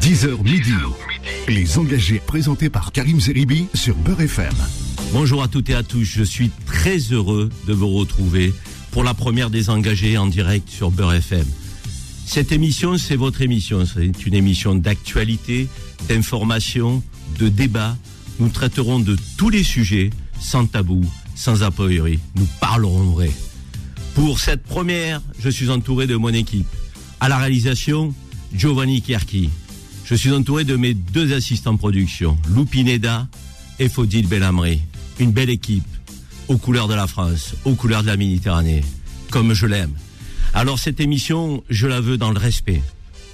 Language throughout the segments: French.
10h midi. Les engagés présentés par Karim Zeribi sur Beurre FM. Bonjour à toutes et à tous, je suis très heureux de vous retrouver pour la première des engagés en direct sur Beurre FM. Cette émission, c'est votre émission. C'est une émission d'actualité, d'information, de débat. Nous traiterons de tous les sujets, sans tabou, sans a priori. Nous parlerons vrai. Pour cette première, je suis entouré de mon équipe. À la réalisation, Giovanni Kierki. Je suis entouré de mes deux assistants production, Lou Pineda et Faudil Bellamri. Une belle équipe, aux couleurs de la France, aux couleurs de la Méditerranée, comme je l'aime. Alors cette émission, je la veux dans le respect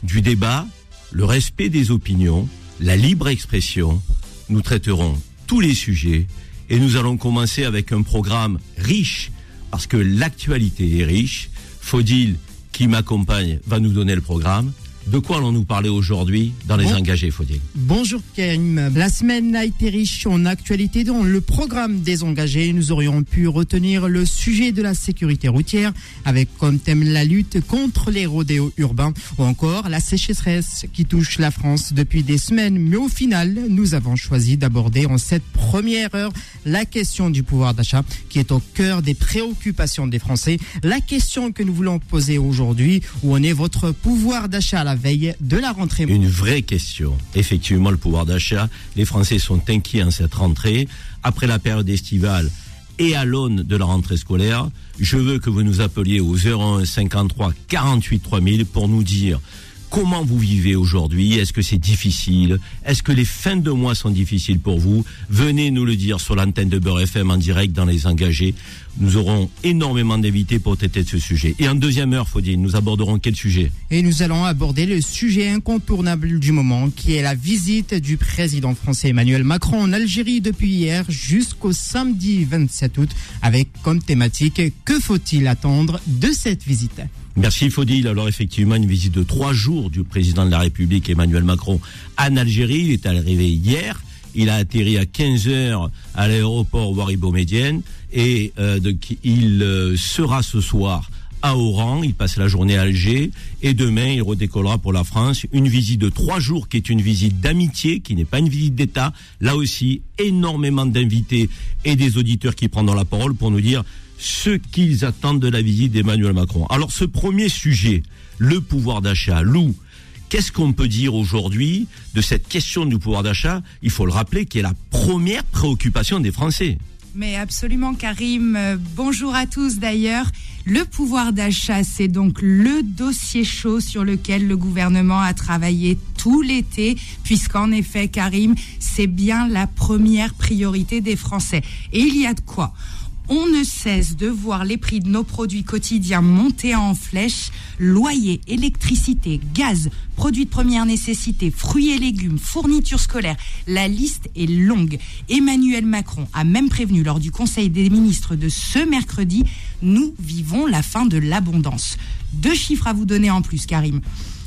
du débat, le respect des opinions, la libre expression. Nous traiterons tous les sujets et nous allons commencer avec un programme riche parce que l'actualité est riche. Faudil, qui m'accompagne, va nous donner le programme. De quoi allons-nous parler aujourd'hui dans les Bon. engagés, Faudil Bonjour Karim. La semaine a été riche en actualité dans le programme des engagés. Nous aurions pu retenir le sujet de la sécurité routière avec comme thème la lutte contre les rodéos urbains ou encore la sécheresse qui touche la France depuis des semaines. Mais au final, nous avons choisi d'aborder en cette première heure la question du pouvoir d'achat qui est au cœur des préoccupations des Français. La question que nous voulons poser aujourd'hui, où en est votre pouvoir d'achat à Une vraie question. Effectivement, le pouvoir d'achat. Les Français sont inquiets en cette rentrée. Après la période estivale et à l'aune de la rentrée scolaire, je veux que vous nous appeliez au 01 53 48 3000 pour nous dire comment vous vivez aujourd'hui. Est-ce que c'est difficile? Est-ce que les fins de mois sont difficiles pour vous? Venez nous le dire sur l'antenne de Beurre FM en direct dans les engagés. Nous aurons énormément d'invités pour traiter de ce sujet. Et en deuxième heure, Faudine, nous aborderons quel sujet? Et nous allons aborder le sujet incontournable du moment, qui est la visite du président français Emmanuel Macron en Algérie depuis hier jusqu'au samedi 27 août, avec comme thématique que faut-il attendre de cette visite? Merci Faudil. Alors effectivement, une visite de trois jours du président de la République Emmanuel Macron en Algérie. Il est arrivé hier. Il a atterri à 15 heures à l'aéroport Waribo-Médienne et euh, il euh, sera ce soir à Oran. Il passe la journée à Alger et demain il redécollera pour la France. Une visite de trois jours qui est une visite d'amitié, qui n'est pas une visite d'État. Là aussi, énormément d'invités et des auditeurs qui prendront la parole pour nous dire ce qu'ils attendent de la visite d'Emmanuel Macron. Alors ce premier sujet, le pouvoir d'achat, Lou, qu'est-ce qu'on peut dire aujourd'hui de cette question du pouvoir d'achat? Il faut le rappeler, qui est la première préoccupation des Français. Mais absolument, Karim. Euh, Bonjour à tous d'ailleurs. Le pouvoir d'achat, c'est donc le dossier chaud sur lequel le gouvernement a travaillé tout l'été, puisqu'en effet, Karim, c'est bien la première priorité des Français. Et il y a de quoi on ne cesse de voir les prix de nos produits quotidiens monter en flèche. Loyer, électricité, gaz, produits de première nécessité, fruits et légumes, fournitures scolaires. La liste est longue. Emmanuel Macron a même prévenu lors du Conseil des ministres de ce mercredi, nous vivons la fin de l'abondance. Deux chiffres à vous donner en plus, Karim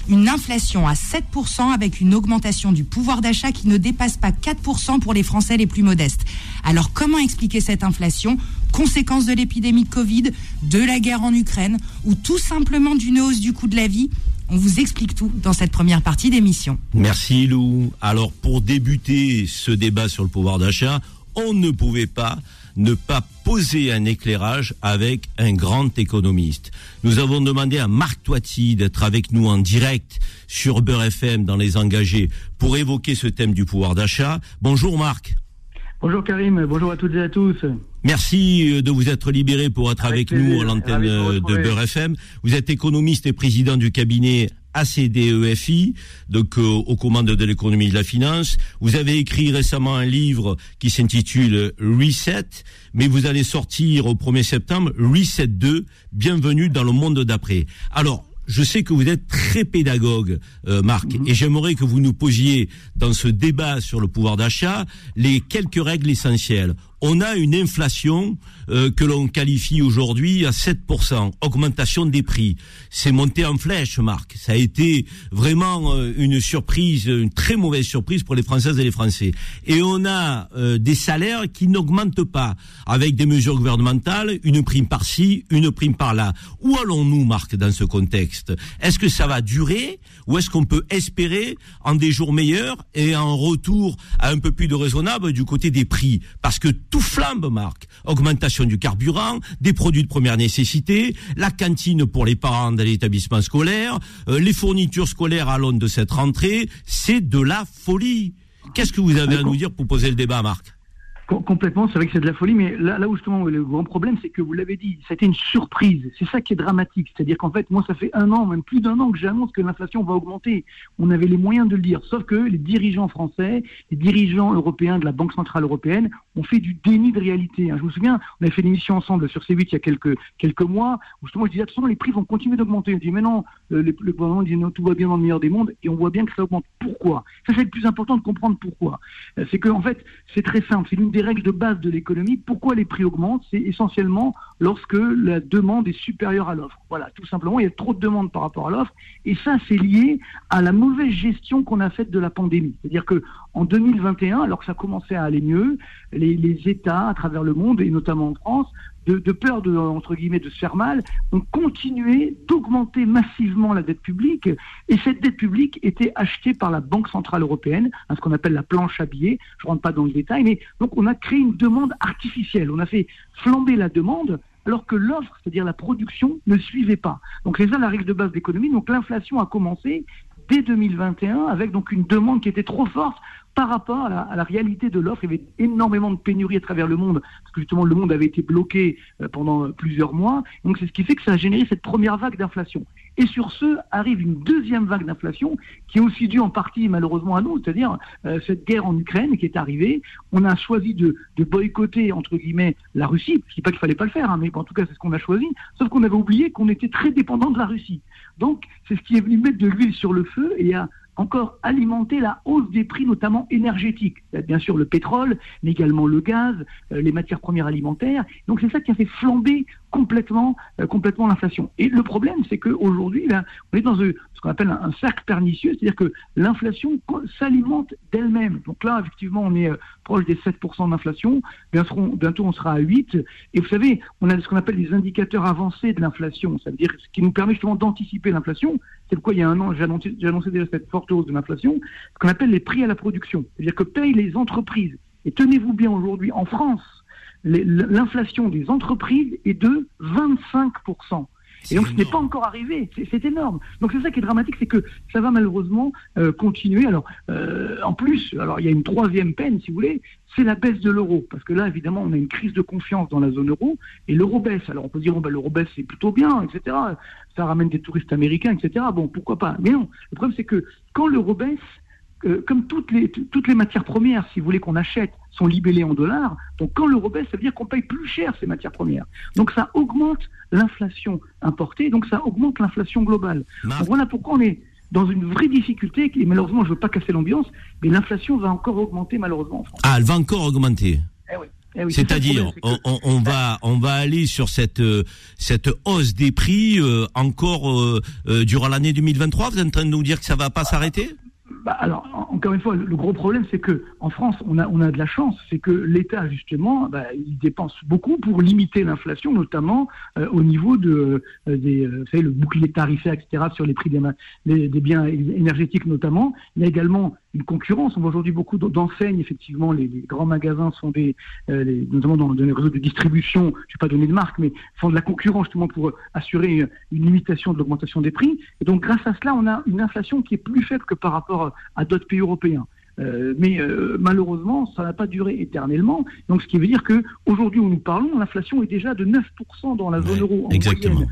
une inflation à 7% avec une augmentation du pouvoir d'achat qui ne dépasse pas 4% pour les Français les plus modestes. Alors comment expliquer cette inflation? Conséquence de l'épidémie de Covid, de la guerre en Ukraine ou tout simplement d'une hausse du coût de la vie? On vous explique tout dans cette première partie d'émission. Merci Lou. Alors pour débuter ce débat sur le pouvoir d'achat, on ne pouvait pas ne pas poser un éclairage avec un grand économiste. Nous avons demandé à Marc Toiti d'être avec nous en direct sur Beurre FM dans les engagés pour évoquer ce thème du pouvoir d'achat. Bonjour Marc. Bonjour Karim, bonjour à toutes et à tous. Merci euh, de vous être libéré pour être avec, Avec nous à l'antenne de euh. Beurre FM. Vous êtes économiste et président du cabinet ACDEFI, donc euh, aux commandes de l'économie et de la finance. Vous avez écrit récemment un livre qui s'intitule Reset, mais vous allez sortir au 1er septembre Reset 2, Bienvenue dans le monde d'après. Alors, je sais que vous êtes très pédagogue, euh, Marc, et j'aimerais que vous nous posiez dans ce débat sur le pouvoir d'achat les quelques règles essentielles. On a une inflation euh, que l'on qualifie aujourd'hui à 7%, augmentation des prix. C'est monté en flèche, Marc. Ça a été vraiment euh, une surprise, une très mauvaise surprise pour les Françaises et les Français. Et on a euh, des salaires qui n'augmentent pas, avec des mesures gouvernementales, une prime par-ci, une prime par-là. Où allons-nous, Marc, dans ce contexte? Est-ce que ça va durer ou est-ce qu'on peut espérer en des jours meilleurs et en retour à un peu plus de raisonnable du côté des prix? Parce que tout flambe, Marc. Augmentation du carburant, des produits de première nécessité, la cantine pour les parents de l'établissement scolaire, euh, les fournitures scolaires à l'aune de cette rentrée, c'est de la folie. Qu'est-ce que vous avez à nous dire pour poser le débat, Marc? Complètement, c'est vrai que c'est de la folie, mais là, là où justement le grand problème, c'est que vous l'avez dit, ça a été une surprise. C'est ça qui est dramatique. C'est-à-dire qu'en fait, moi, ça fait un an, même plus d'un an, que j'annonce que l'inflation va augmenter. On avait les moyens de le dire, sauf que les dirigeants français, les dirigeants européens de la Banque centrale européenne ont fait du déni de réalité. Hein. Je me souviens, on avait fait une émission ensemble sur C8 il y a quelques quelques mois, où justement je disais attention, les prix vont continuer d'augmenter. Je dis mais non, le, le gouvernement dit non, tout va bien dans le meilleur des mondes, et on voit bien que ça augmente. Pourquoi? Ça c'est le plus important de comprendre pourquoi. Euh, c'est que en fait, c'est très simple. C'est l'une des règles de base de l'économie. Pourquoi les prix augmentent? C'est essentiellement lorsque la demande est supérieure à l'offre. Voilà, tout simplement, il y a trop de demandes par rapport à l'offre. Et ça, c'est lié à la mauvaise gestion qu'on a faite de la pandémie. C'est-à-dire que en 2021, alors que ça commençait à aller mieux, les, les États à travers le monde, et notamment en France, de, peur de, entre guillemets, de se faire mal, ont continué d'augmenter massivement la dette publique. Et cette dette publique était achetée par la Banque Centrale Européenne, hein, ce qu'on appelle la planche à billets. Je ne rentre pas dans le détail, mais donc on a créé une demande artificielle. On a fait flamber la demande alors que l'offre, c'est-à-dire la production, ne suivait pas. Donc c'est ça la règle de base d'économie. Donc l'inflation a commencé dès 2021 avec donc une demande qui était trop forte par rapport à la, réalité de l'offre. Il y avait énormément de pénuries à travers le monde, parce que justement le monde avait été bloqué euh, pendant plusieurs mois. Donc c'est ce qui fait que ça a généré cette première vague d'inflation. Et sur ce arrive une deuxième vague d'inflation qui est aussi due en partie malheureusement à nous, c'est-à-dire euh, cette guerre en Ukraine qui est arrivée. On a choisi de, boycotter entre guillemets la Russie. Je dis pas qu'il fallait pas le faire, hein, mais en tout cas c'est ce qu'on a choisi. Sauf qu'on avait oublié qu'on était très dépendant de la Russie. Donc c'est ce qui est venu mettre de l'huile sur le feu et a encore alimenter la hausse des prix, notamment énergétiques. Bien sûr le pétrole, mais également le gaz, euh, les matières premières alimentaires. Donc c'est ça qui a fait flamber complètement, euh, complètement l'inflation. Et le problème, c'est qu'aujourd'hui, on est dans ce qu'on appelle un, cercle pernicieux, c'est-à-dire que l'inflation s'alimente d'elle-même. Donc là, effectivement, on est euh, proche des 7% d'inflation. Bientôt, on sera à 8. Et vous savez, on a ce qu'on appelle des indicateurs avancés de l'inflation. Ça veut dire ce qui nous permet justement d'anticiper l'inflation. C'est pourquoi il y a un an, j'ai annoncé, déjà cette forte hausse de l'inflation, ce qu'on appelle les prix à la production. C'est-à-dire que payent les entreprises. Et tenez-vous bien aujourd'hui, en France, l'inflation des entreprises est de 25%. Et donc, ce n'est pas encore arrivé. C'est énorme. Donc, c'est ça qui est dramatique, c'est que ça va malheureusement euh, continuer. Alors, euh, en plus, alors il y a une troisième peine, si vous voulez, c'est la baisse de l'euro. Parce que là, évidemment, on a une crise de confiance dans la zone euro et l'euro baisse. Alors, on peut dire, oh, l'euro baisse, c'est plutôt bien, etc. Ça ramène des touristes américains, etc. Bon, pourquoi pas? Mais non, le problème, c'est que quand l'euro baisse, euh, comme toutes les, toutes les matières premières, si vous voulez, qu'on achète, sont libellées en dollars, donc quand l'euro baisse, ça veut dire qu'on paye plus cher ces matières premières. Donc ça augmente l'inflation importée, donc ça augmente l'inflation globale. voilà pourquoi on est dans une vraie difficulté, et malheureusement, je ne veux pas casser l'ambiance, mais l'inflation va encore augmenter malheureusement en France. Ah, elle va encore augmenter eh oui. Eh C'est-à-dire, on, va on va aller sur cette euh, cette hausse des prix euh, encore durant l'année 2023. Vous êtes en train de nous dire que ça va pas s'arrêter? Bah, alors, encore une fois, le gros problème, c'est que en France, on a, on a de la chance, c'est que l'État, justement, bah, il dépense beaucoup pour limiter l'inflation, notamment euh, au niveau de, euh, des, euh, vous savez, le bouclier tarifaire, etc., sur les prix des, des biens énergétiques, notamment. Il y a également une concurrence. On voit aujourd'hui beaucoup d'enseignes, effectivement, les, grands magasins sont des, notamment dans, les réseaux de distribution, je ne vais pas donner de marque, mais font de la concurrence justement pour assurer une limitation de l'augmentation des prix. Et donc, grâce à cela, on a une inflation qui est plus faible que par rapport à d'autres pays européens. Euh, mais euh, malheureusement, ça n'a pas duré éternellement. Donc, ce qui veut dire que aujourd'hui où nous parlons, l'inflation est déjà de 9% dans la zone euro. En exactement.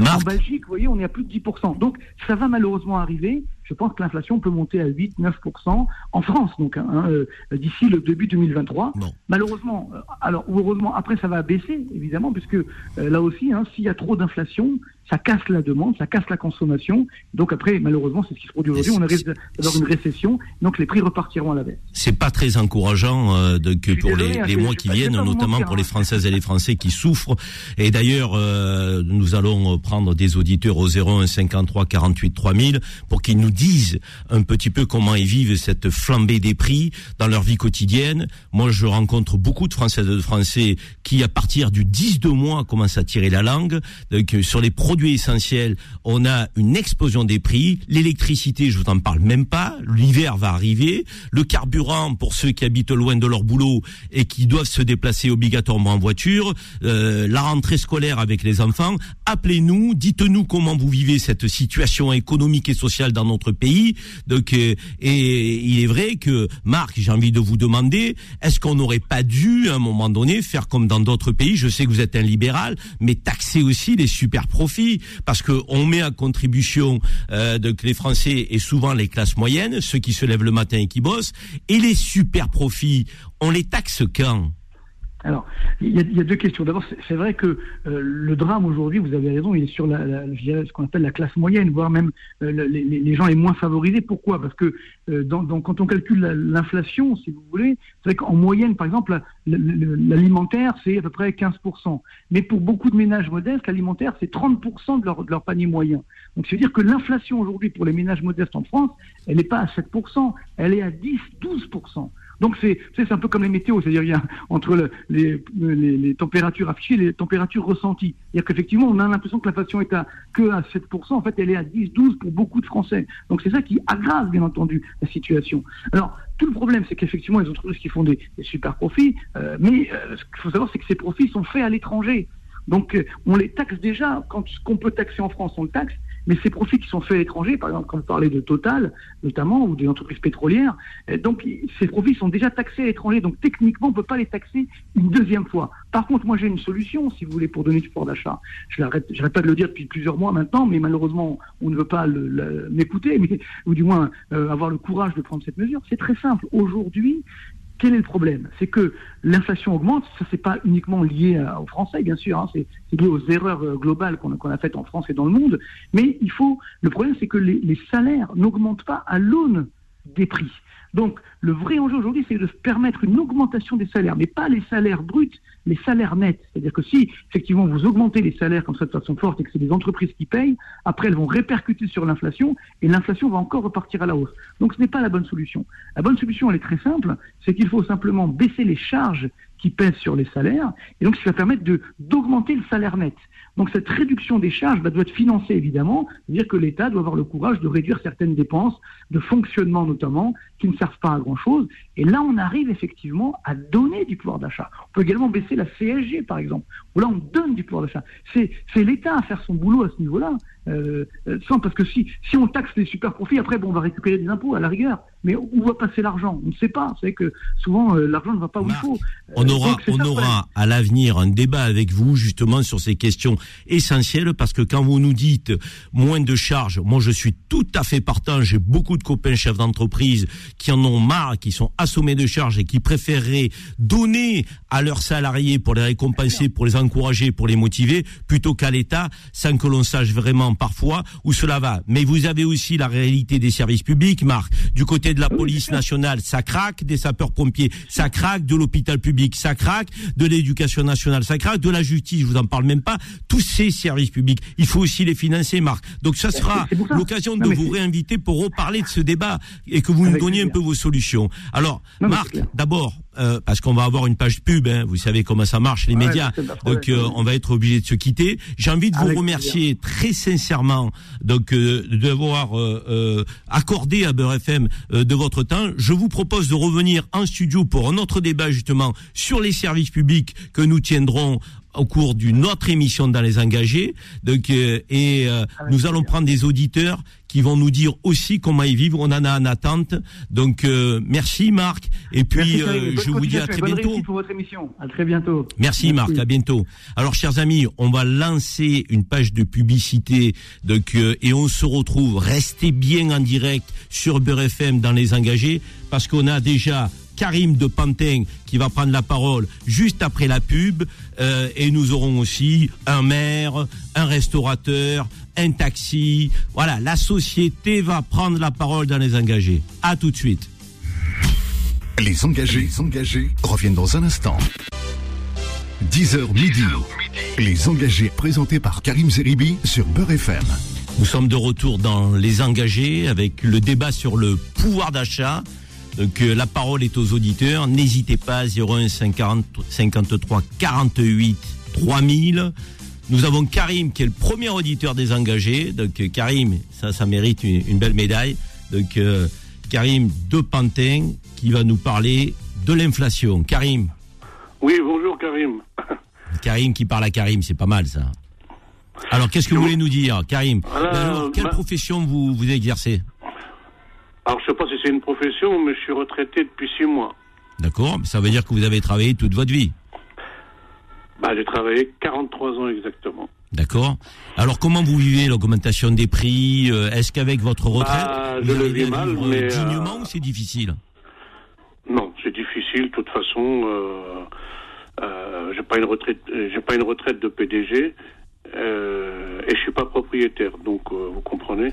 en Belgique, vous voyez, on est à plus de 10%. Donc, ça va malheureusement arriver je pense que l'inflation peut monter à 8-9% en France, donc hein, hein, euh, d'ici le début 2023. Malheureusement, euh, alors heureusement, après ça va baisser, évidemment, puisque euh, là aussi, hein, s'il y a trop d'inflation, ça casse la demande, ça casse la consommation. Donc après, malheureusement, c'est ce qui se produit aujourd'hui. On risque d'avoir une récession, donc les prix repartiront à la baisse. C'est pas très encourageant euh, de, que pour les, hein, les mois qui viennent, notamment pour les. Françaises et les Français qui souffrent. Et d'ailleurs, euh, nous allons prendre des auditeurs au 01 53 48 3000 pour qu'ils nous disent un petit peu comment ils vivent cette flambée des prix dans leur vie quotidienne. Moi, je rencontre beaucoup de Françaises et de Français qui, à partir du 10 de mois, commencent à tirer la langue. Donc, sur les produits essentiels, on a une explosion des prix. L'électricité, je vous en parle même pas. L'hiver va arriver. Le carburant, pour ceux qui habitent loin de leur boulot et qui doivent se déplacer obligatoirement en voiture. Euh, la rentrée scolaire avec les enfants. Appelez-nous, dites-nous comment vous vivez cette situation économique et sociale dans notre pays. Donc, euh, et il est vrai que, Marc, j'ai envie de vous demander, est-ce qu'on n'aurait pas dû, à un moment donné, faire comme dans d'autres pays, je sais que vous êtes un libéral, mais taxer aussi les super profits, parce que on met à contribution euh, de, les Français et souvent les classes moyennes, ceux qui se lèvent le matin et qui bossent, et les super profits, on les taxe quand? Alors, il y, a, deux questions. D'abord, c'est vrai que euh, le drame aujourd'hui, vous avez raison, il est sur la, ce qu'on appelle la classe moyenne, voire même euh, les, gens les moins favorisés. Pourquoi? Parce que euh, dans, quand on calcule l'inflation, si vous voulez, c'est vrai qu'en moyenne, par exemple, l'alimentaire, c'est à peu près 15%. Mais pour beaucoup de ménages modestes, l'alimentaire, c'est 30% de leur, de leur panier moyen. Donc, c'est-à-dire que l'inflation aujourd'hui pour les ménages modestes en France, elle n'est pas à 7%, elle est à 10-12%. Donc c'est c'est un peu comme les météos, c'est-à-dire il y a entre les, les, températures affichées et les températures ressenties. C'est-à-dire qu'effectivement on a l'impression que l'inflation est à que à 7%, en fait elle est à 10-12 pour beaucoup de Français. Donc c'est ça qui aggrave bien entendu la situation. Alors tout le problème c'est qu'effectivement les entreprises qui font des, super profits, euh, mais euh, ce qu'il faut savoir c'est que ces profits sont faits à l'étranger. Donc euh, on les taxe déjà, quand ce qu'on peut taxer en France on le taxe, mais ces profits qui sont faits à l'étranger, par exemple, quand vous parlez de Total, notamment, ou des entreprises pétrolières, euh, donc ces profits sont déjà taxés à l'étranger. Donc techniquement, on ne peut pas les taxer une deuxième fois. Par contre, moi j'ai une solution, si vous voulez, pour donner du pouvoir d'achat. Je n'arrête pas de le dire depuis plusieurs mois maintenant, mais malheureusement, on ne veut pas m'écouter, ou du moins euh, avoir le courage de prendre cette mesure. C'est très simple. Aujourd'hui, quel est le problème? C'est que l'inflation augmente, ça c'est pas uniquement lié aux Français, bien sûr, hein, c'est lié aux erreurs euh, globales qu'on a, faites en France et dans le monde, mais il faut, le problème c'est que les salaires n'augmentent pas à l'aune des prix. Donc, le vrai enjeu aujourd'hui, c'est de permettre une augmentation des salaires, mais pas les salaires bruts, les salaires nets. C'est-à-dire que si, effectivement, vous augmentez les salaires comme ça de façon forte et que c'est des entreprises qui payent, après, elles vont répercuter sur l'inflation et l'inflation va encore repartir à la hausse. Donc, ce n'est pas la bonne solution. La bonne solution, elle est très simple, c'est qu'il faut simplement baisser les charges qui pèsent sur les salaires, et donc, ce qui va permettre d'augmenter le salaire net. Donc cette réduction des charges bah, doit être financée évidemment, c'est-à-dire que l'État doit avoir le courage de réduire certaines dépenses, de fonctionnement notamment, qui ne servent pas à grand-chose. Et là, on arrive effectivement à donner du pouvoir d'achat. On peut également baisser la CSG, par exemple, où là, on donne du pouvoir d'achat. C'est l'État à faire son boulot à ce niveau-là. Euh, euh, sans, parce que si, si on taxe les super profits, après, bon, on va récupérer des impôts à la rigueur. Mais où va passer l'argent? On ne sait pas. Vous savez que souvent, euh, l'argent ne va pas où il faut. On aura, on aura à l'avenir un débat avec vous, justement, sur ces questions essentielles, parce que quand vous nous dites moins de charges, moi, je suis tout à fait partant. J'ai beaucoup de copains chefs d'entreprise qui en ont marre, qui sont assommés de charges et qui préféreraient donner à leurs salariés pour les récompenser, pour les encourager, pour les motiver, plutôt qu'à l'État, sans que l'on sache vraiment parfois où cela va. Mais vous avez aussi la réalité des services publics, Marc. Du côté de la police nationale, ça craque, des sapeurs-pompiers, ça craque, de l'hôpital public, ça craque, de l'éducation nationale, ça craque, de la justice, je vous en parle même pas. Tous ces services publics, il faut aussi les financer, Marc. Donc ça sera l'occasion de vous réinviter pour reparler de ce débat et que vous nous donniez un peu vos solutions. Alors, Marc, d'abord, euh, parce qu'on va avoir une page pub, hein, vous savez comment ça marche, les médias, donc euh, on va être obligé de se quitter. J'ai envie de vous remercier très sincèrement donc euh, d'avoir accordé à Beurre FM de votre temps. Je vous propose de revenir en studio pour un autre débat justement sur les services publics que nous tiendrons au cours d'une autre émission dans les engagés. Donc, euh, et euh, nous allons prendre des auditeurs qui vont nous dire aussi comment ils vivent. On en a en attente. Donc, euh, merci Marc. Et puis, je vous dis à très bientôt. pour votre émission. À très bientôt. Merci, Marc. À bientôt. Alors, chers amis, on va lancer une page de publicité. Donc, et on se retrouve. Restez bien en direct sur Beurre FM dans les engagés parce qu'on a déjà Karim de Pantin qui va prendre la parole juste après la pub. Euh, et nous aurons aussi un maire, un restaurateur, un taxi. Voilà, la société va prendre la parole dans les engagés. À tout de suite. Les engagés, les engagés reviennent dans un instant. 10h midi. Les engagés présentés par Karim Zeribi sur Beurre FM. Nous sommes de retour dans Les Engagés avec le débat sur le pouvoir d'achat. Donc euh, la parole est aux auditeurs. N'hésitez pas, 01 50 53 48 3000. Nous avons Karim qui est le premier auditeur des engagés. Donc euh, Karim, ça, ça mérite une, une belle médaille. Donc euh, Karim de Pantin qui va nous parler de l'inflation. Karim. Oui, bonjour Karim. Karim qui parle à Karim, c'est pas mal ça. Alors, qu'est-ce que vous voulez nous dire, Karim? Alors, quelle bah- profession vous, vous exercez? Alors, je sais pas si c'est une profession, mais je suis retraité depuis six mois. D'accord Ça veut dire que vous avez travaillé toute votre vie. Bah, j'ai travaillé 43 ans exactement. D'accord Alors, comment vous vivez l'augmentation des prix Euh, Est-ce qu'avec votre retraite, Bah, vous je le vis mal, mais, dignement euh, ou c'est difficile Non, c'est difficile. De toute façon, euh, euh, j'ai pas une retraite, euh, j'ai pas une retraite de PDG. et je suis pas propriétaire, donc vous comprenez.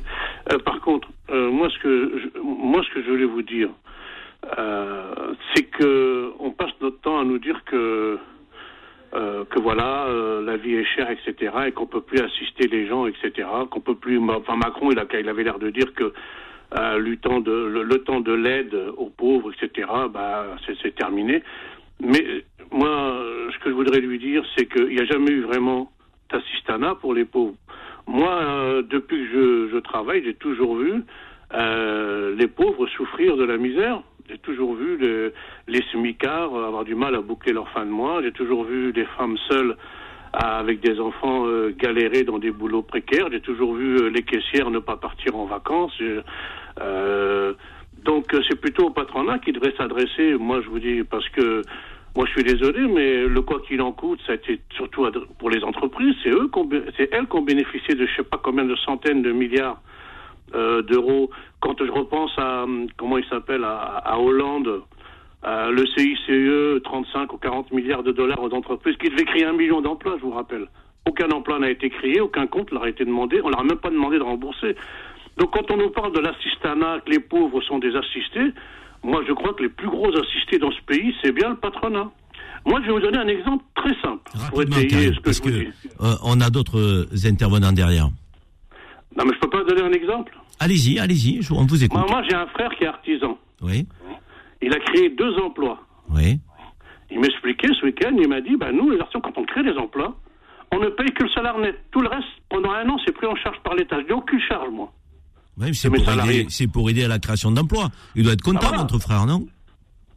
Par contre, euh, moi ce que je, moi ce que je voulais vous dire, euh, c'est que on passe notre temps à nous dire que euh, que voilà, la vie est chère, etc., et qu'on peut plus assister les gens, etc., qu'on peut plus. Enfin, Macron, il, a, il avait l'air de dire que le temps de l'aide aux pauvres, etc., bah, c'est terminé. Mais moi, ce que je voudrais lui dire, c'est qu'il n'y a jamais eu vraiment d'assistanat pour les pauvres. Moi, euh, depuis que je, je travaille, j'ai toujours vu euh, les pauvres souffrir de la misère. J'ai toujours vu le- les smicards avoir du mal à boucler leur fin de mois. J'ai toujours vu des femmes seules à- avec des enfants euh, galérer dans des boulots précaires. J'ai toujours vu euh, les caissières ne pas partir en vacances. Euh, donc euh, c'est plutôt au patronat qui devrait s'adresser. Moi, je vous dis parce que moi, je suis désolé, mais le quoi qu'il en coûte, ça a été surtout pour les entreprises. C'est eux, c'est elles qui ont bénéficié de je sais pas combien de centaines de milliards euh, d'euros. Quand je repense à hum, comment il s'appelle à, Hollande, le CICE, 35 ou 40 milliards de dollars aux entreprises qui devaient créer un million d'emplois, je vous rappelle. Aucun emploi n'a été créé, aucun compte leur a été demandé, on leur a même pas demandé de rembourser. Donc quand on nous parle de l'assistanat, que les pauvres sont des assistés, moi je crois que les plus gros assistés dans ce pays, c'est bien le patronat. Moi je vais vous donner un exemple très simple pour étayer ce que parce je vous que dis. euh, on a d'autres euh, intervenants derrière. Non mais je peux pas donner un exemple. Allez-y, allez-y, on vous écoute. Moi, moi j'ai un frère qui est artisan. Oui, Il a créé deux emplois. oui. Il m'expliquait ce week-end, il m'a dit, bah, nous, les artisans, quand on crée des emplois, on ne paye que le salaire net. Tout le reste, pendant un an, c'est pris en charge par l'État. Je n'ai aucune charge, moi. Oui, c'est pour, aider, c'est pour aider à la création d'emplois. Il doit être content, Ah, voilà. votre frère, non?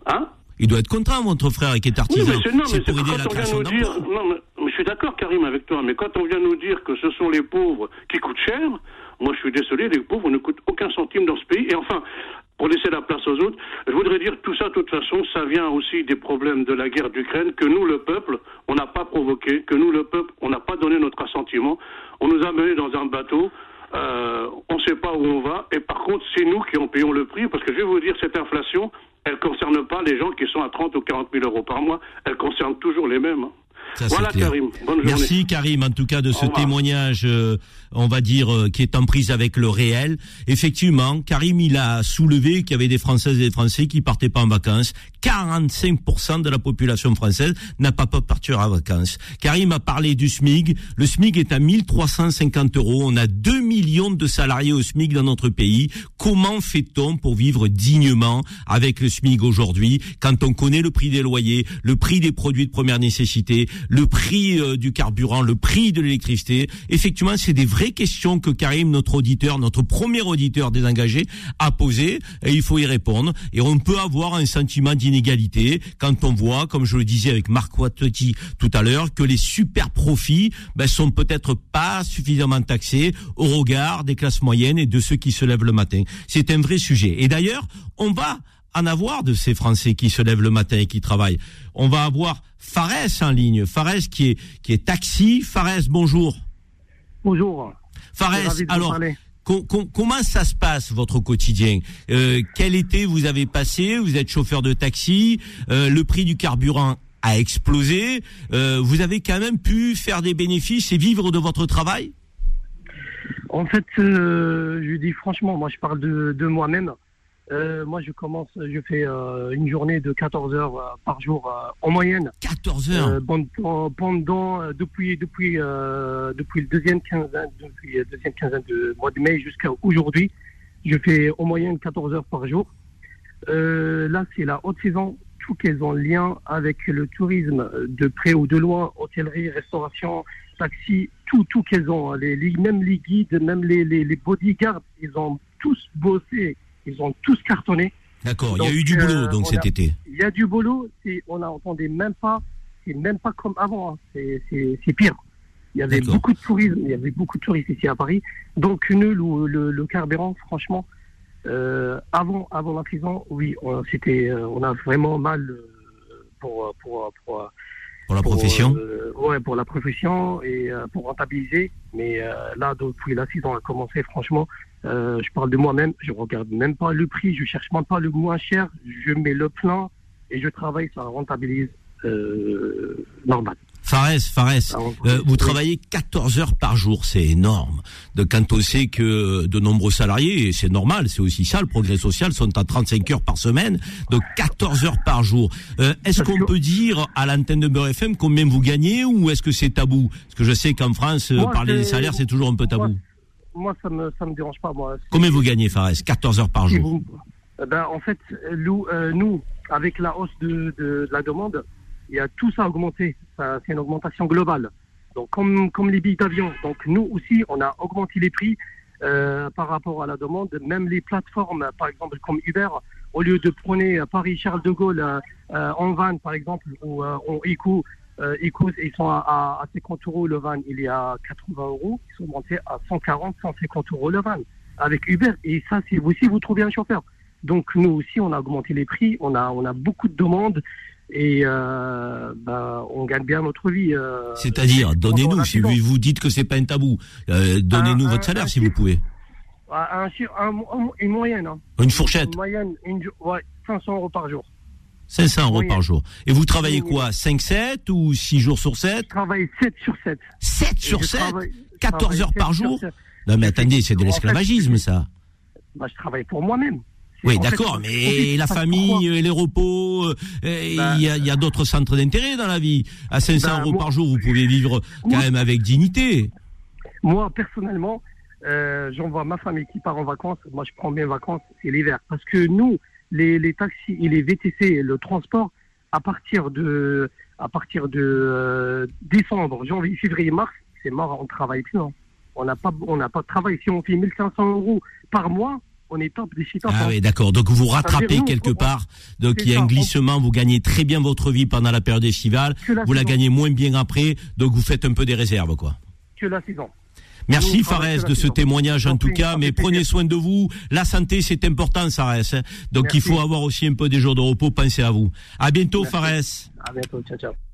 Hein? Il doit être content, votre frère, qui est artisan. c'est, pour aider à la création d'emplois. je suis d'accord, Karim, avec toi, mais quand on vient nous dire que ce sont les pauvres qui coûtent cher, moi, je suis désolé, les pauvres ne coûtent aucun centime dans ce pays. Et enfin, pour laisser la place aux autres, je voudrais dire que tout ça, de toute façon, ça vient aussi des problèmes de la guerre d'Ukraine que nous, le peuple, on n'a pas provoqué, que nous, le peuple, on n'a pas donné notre assentiment. On nous a menés dans un bateau. Euh, on ne sait pas où on va, et par contre, c'est nous qui en payons le prix, parce que je vais vous dire, cette inflation, elle ne concerne pas les gens qui sont à 30 ou 40 000 euros par mois, elle concerne toujours les mêmes. hein. Ça, voilà, clair. Karim, bonne journée. Merci Karim, en tout cas de ce témoignage, euh, on va dire, euh, qui est en prise avec le réel. Effectivement, Karim, il a soulevé qu'il y avait des Françaises et des Français qui partaient pas en vacances. 45% de la population française n'a pas pu partir en vacances. Karim a parlé du SMIG. Le SMIG est à 1350 euros. On a 2 millions de salariés au SMIG dans notre pays. Comment fait-on pour vivre dignement avec le SMIG aujourd'hui quand on connaît le prix des loyers, le prix des produits de première nécessité, le prix euh, du carburant, le prix de l'électricité Effectivement, c'est des vraies questions que Karim, notre auditeur, notre premier auditeur désengagé, a posées et il faut y répondre. Et on peut avoir un sentiment d'inégalité quand on voit, comme je le disais avec Marc Wattetti tout à l'heure, que les super profits ben, sont peut-être pas suffisamment taxés au regard des classes moyennes et de ceux qui se lèvent le matin. C'est un vrai sujet. Et d'ailleurs, on va en avoir de ces Français qui se lèvent le matin et qui travaillent. On va avoir Fares en ligne. Fares qui est, qui est taxi. Fares, bonjour. Bonjour. Fares, de alors, comment ça se passe votre quotidien? Euh, Quel été vous avez passé? Vous êtes chauffeur de taxi. Euh, le prix du carburant a explosé. Euh, vous avez quand même pu faire des bénéfices et vivre de votre travail? En fait, je dis franchement, moi je parle de moi-même. Euh, moi, je commence, je fais euh, une journée de 14 heures euh, par jour en moyenne. 14 heures Pendant, depuis, depuis, depuis le deuxième quinzaine, depuis le deuxième quinzaine de mois de mai jusqu'à aujourd'hui, je fais en moyenne 14 heures par jour. là, c'est la haute saison, tout qu'elles ont lien avec le tourisme de près ou de loin, hôtellerie, restauration, taxi, tout, tout qu'elles ont. Les, même les guides, même les, les, les bodyguards, ils ont tous bossé ils ont tous cartonné. D'accord, il y a eu du boulot euh, donc cet été. Il y a du boulot, on n'entendait même pas, c'est même pas comme avant, hein. c'est pire. Il y avait beaucoup de tourisme, il y avait beaucoup de touristes ici à Paris. Donc nous, le, le, carburant, franchement, euh, avant, avant la prison, oui, c'était, euh, on a vraiment mal pour, pour, pour, pour la profession. ouais, pour la profession et pour rentabiliser. Mais là, depuis la saison a commencé, franchement, euh, je parle de moi-même, je regarde même pas le prix, je cherche même pas le moins cher, je mets le plein et je travaille, ça rentabilise euh, normal. Fares, Fares, euh, vous travaillez 14 heures par jour, c'est énorme. De quand on sait que de nombreux salariés, et c'est normal, c'est aussi ça, le progrès social, sont à 35 heures par semaine, donc 14 heures par jour. Euh, est-ce qu'on peut dire à l'antenne de Beurre FM combien vous gagnez ou est-ce que c'est tabou? Parce que je sais qu'en France, parler des salaires, c'est toujours un peu tabou moi, ça me, ça me dérange pas, moi. Combien vous gagnez, Fares? 14 heures par jour eh ben, En fait, nous, euh, nous, avec la hausse de, de, la demande, il y a tout ça augmenté. C'est une augmentation globale. Donc, comme, comme les billets d'avion. Donc, nous aussi, on a augmenté les prix euh, par rapport à la demande. Même les plateformes, par exemple, comme Uber, au lieu de prendre Paris-Charles de Gaulle euh, en van, par exemple, ou en éco, euh, ils, ils sont à, 50 euros le van, il est à 80 euros. Ils sont montés à 140, 150 euros le van avec Uber. Et ça, c'est vous aussi, vous trouvez un chauffeur. Donc nous aussi, on a augmenté les prix, on a, on a beaucoup de demandes et euh, ben, on gagne bien notre vie. Euh, C'est-à-dire, donnez-nous, si vous, vous dites que c'est pas un tabou, euh, donnez-nous votre salaire si vous pouvez. une moyenne. Hein. Une fourchette Une moyenne, une, ouais, 500 euros par jour. 500 euros par jour. Et vous travaillez quoi 5-7 ou 6 jours sur 7 Je travaille 7 sur 7. 7 sur 7 14 heures par jour? Non mais attendez, c'est de l'esclavagisme ça. Bah, je travaille pour moi-même. Oui, d'accord, mais la famille, les repos, euh, bah, il y a, d'autres centres d'intérêt dans la vie. À 500 bah, euros par jour, vous pouvez vivre quand même avec dignité. Moi, personnellement, euh, j'envoie ma famille qui part en vacances. Moi, je prends mes vacances, c'est l'hiver. Parce que nous, les, taxis et les VTC, le transport, à partir de, à partir de euh, décembre, janvier, février, mars, c'est mort, on travaille plus. Hein. On n'a pas, on n'a pas de travail. Si on fait 1500 euros par mois, on est top des chiffres. Ah oui, d'accord. Donc vous rattrapez quelque part. Donc il y a un glissement. Vous gagnez très bien votre vie pendant la période estivale. Vous la gagnez moins bien après. Donc vous faites un peu des réserves, quoi. Que la saison. Merci Fares de ce témoignage en tout cas, mais prenez soin de vous. La santé c'est important Fares. Hein. Donc il faut avoir aussi un peu des jours de repos, pensez à vous. À bientôt Fares. À bientôt, ciao ciao.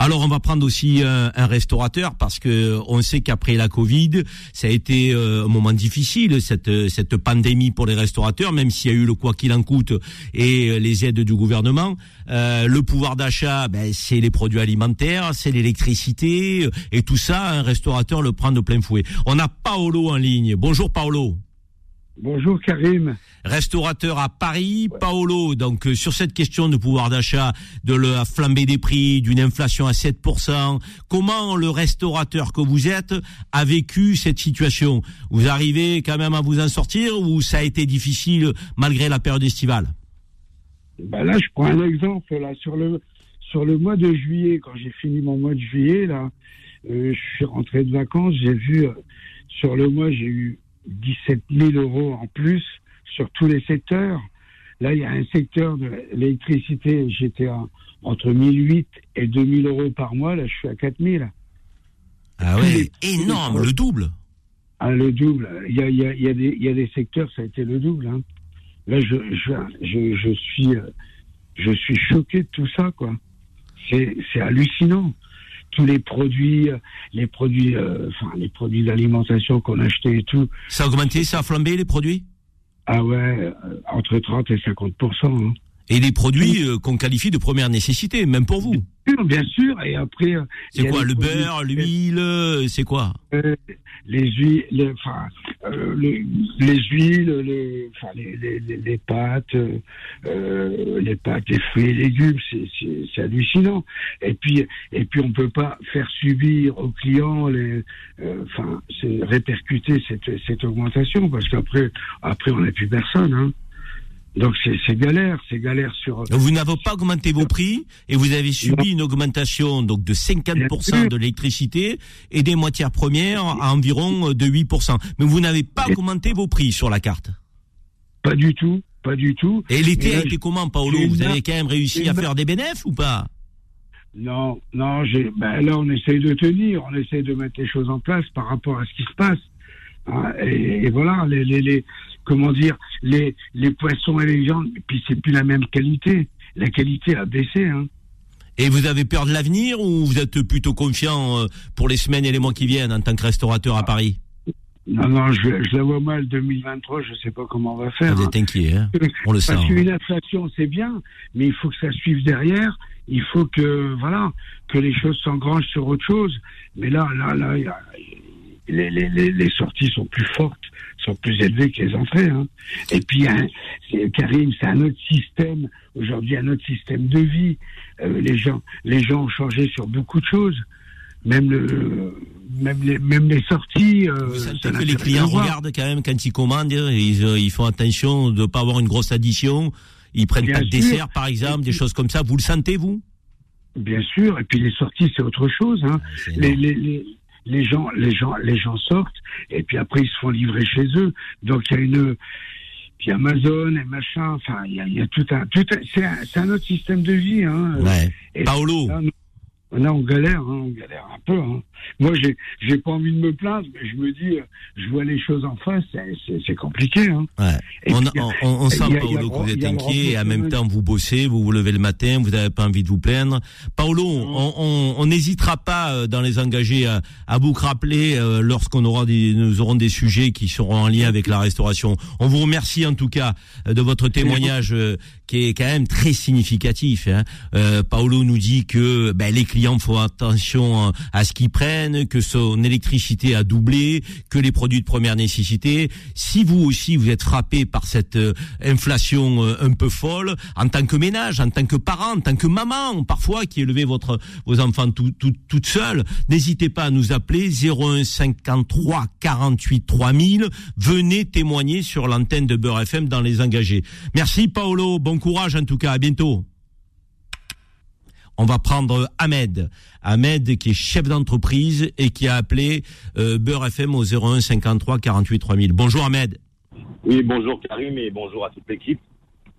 Alors on va prendre aussi un, restaurateur parce que on sait qu'après la Covid, ça a été euh, un moment difficile cette cette pandémie pour les restaurateurs, même s'il y a eu le quoi qu'il en coûte et les aides du gouvernement. Euh, le pouvoir d'achat, ben, c'est les produits alimentaires, c'est l'électricité et tout ça, un restaurateur le prend de plein fouet. On a Paolo en ligne. Bonjour Paolo. Bonjour Karim. Restaurateur à Paris, Paolo. Donc euh, sur cette question de pouvoir d'achat, de la flambée des prix, d'une inflation à 7%, comment le restaurateur que vous êtes a vécu cette situation? Vous arrivez quand même à vous en sortir ou ça a été difficile malgré la période estivale? Ben Là, je prends un exemple. Là, sur le sur le mois de juillet, quand j'ai fini mon mois de juillet, là, euh, je suis rentré de vacances, j'ai vu euh, sur le mois, j'ai eu 17 000 euros en plus sur tous les secteurs. Là, il y a un secteur de l'électricité, j'étais entre 1008 et 2000 euros par mois, là, je suis à 4000. Ah oui, énorme, le double. Ah, le double. Il y a, il y, a, il y, a des, il y a des secteurs, ça a été le double. Hein. Là, je, je, je, je, suis, je suis choqué de tout ça, quoi. C'est hallucinant. Tous les produits, les produits, euh, enfin les produits d'alimentation qu'on achetait et tout. Ça a augmenté, ça a flambé les produits? Ah ouais, euh, entre 30 et 50 hein. Et les produits euh, qu'on qualifie de première nécessité, même pour vous. Bien sûr, Bien sûr, et après. euh, y C'est quoi Le produits- beurre, l'huile, euh, c'est quoi Euh, les huiles, les, enfin, euh, les, les huiles, les, enfin, pâtes, euh, euh, les pâtes, les fruits et légumes, c'est, hallucinant. Et puis, et puis, on peut pas faire subir aux clients les, euh, enfin, répercuter cette, cette augmentation parce qu'après, après, on n'a plus personne. Hein. Donc c'est, galère, c'est galère sur. Vous n'avez pas augmenté vos prix et vous avez subi une augmentation donc de Bien 50% sûr. de l'électricité et des matières premières à environ euh, de 8%. Mais vous n'avez pas augmenté vos prix sur la carte. Pas du tout, pas du tout. Et l'été a été comment, Paolo Vous avez quand même réussi à faire des bénéfices ou pas? Non, non, ben là, on essaye de tenir, on essaye de mettre les choses en place par rapport à ce qui se passe. Hein, et, et voilà, les, les, les, comment dire, les, les poissons et les viandes, et puis c'est plus la même qualité. La qualité a baissé, hein. Et vous avez peur de l'avenir ou vous êtes plutôt confiant euh, pour les semaines et les mois qui viennent en tant que restaurateur à Paris? Non, non, je, je la vois mal 2023, je sais pas comment on va faire. Vous hein. êtes inquiet, hein on le sent. Parce qu'une inflation, c'est bien, mais il faut que ça suive derrière. Il faut que, voilà, que les choses s'engrangent sur autre chose. Mais là, là, là, les, les, les sorties sont plus fortes, sont plus élevées que les entrées. Hein. Et puis, hein, Karim, c'est un autre système. Aujourd'hui, un autre système de vie. Euh, les gens, les gens ont changé sur beaucoup de choses. Même le, même les, même les sorties. euh, ça que les clients regardent quand même quand ils commandent, ils, euh, ils font attention de ne pas avoir une grosse addition. Ils prennent Bien pas de sûr. dessert, par exemple, des choses comme ça. Vous le sentez, vous? Bien sûr. Et puis les sorties, c'est autre chose. Hein. Les, les, les, les gens, les gens, les gens sortent et puis après ils se font livrer chez eux. Donc il y a une, puis Amazon et machin. Enfin, il y a, il y a tout un, tout un- c'est un, autre système de vie. Hein. Ouais. Et Paolo, là, là, on galère, hein, on galère un peu. Hein. Moi, j'ai, j'ai pas envie de me plaindre, mais je me dis, euh, je vois les choses en face, c'est, c'est, c'est compliqué. Hein. Ouais. On, puis, on, on- sent, a- Paolo, que vous êtes inquiet et en même temps vous bossez, vous vous levez le matin, vous n'avez pas envie de vous plaindre. Paolo, on- on on n'hésitera pas euh, dans les engagés à, à vous rappeler euh, lorsqu'on aura des, nous aurons des sujets qui seront en lien avec la restauration. On vous remercie en tout cas euh, de votre témoignage euh, qui est quand même très significatif. Hein. Euh, Paolo nous dit que ben, les clients font attention euh, à ce qu'ils prennent, que son électricité a doublé, que les produits de première nécessité. Si vous aussi vous êtes frappé par cette euh, inflation euh, un peu folle, en tant que ménage, en tant que parent, en tant que maman, parfois qui élevez votre vos enfants tout, tout, toutes seules, n'hésitez pas à nous appeler 01 53 48 3000. Venez témoigner sur l'antenne de Beurre FM dans les engagés. Merci Paolo, bon courage en tout cas, à bientôt. On va prendre Ahmed. Ahmed qui est chef d'entreprise et qui a appelé euh, Beurre FM au 01 53 48 3000. Bonjour Ahmed. Oui, bonjour Karim et bonjour à toute l'équipe.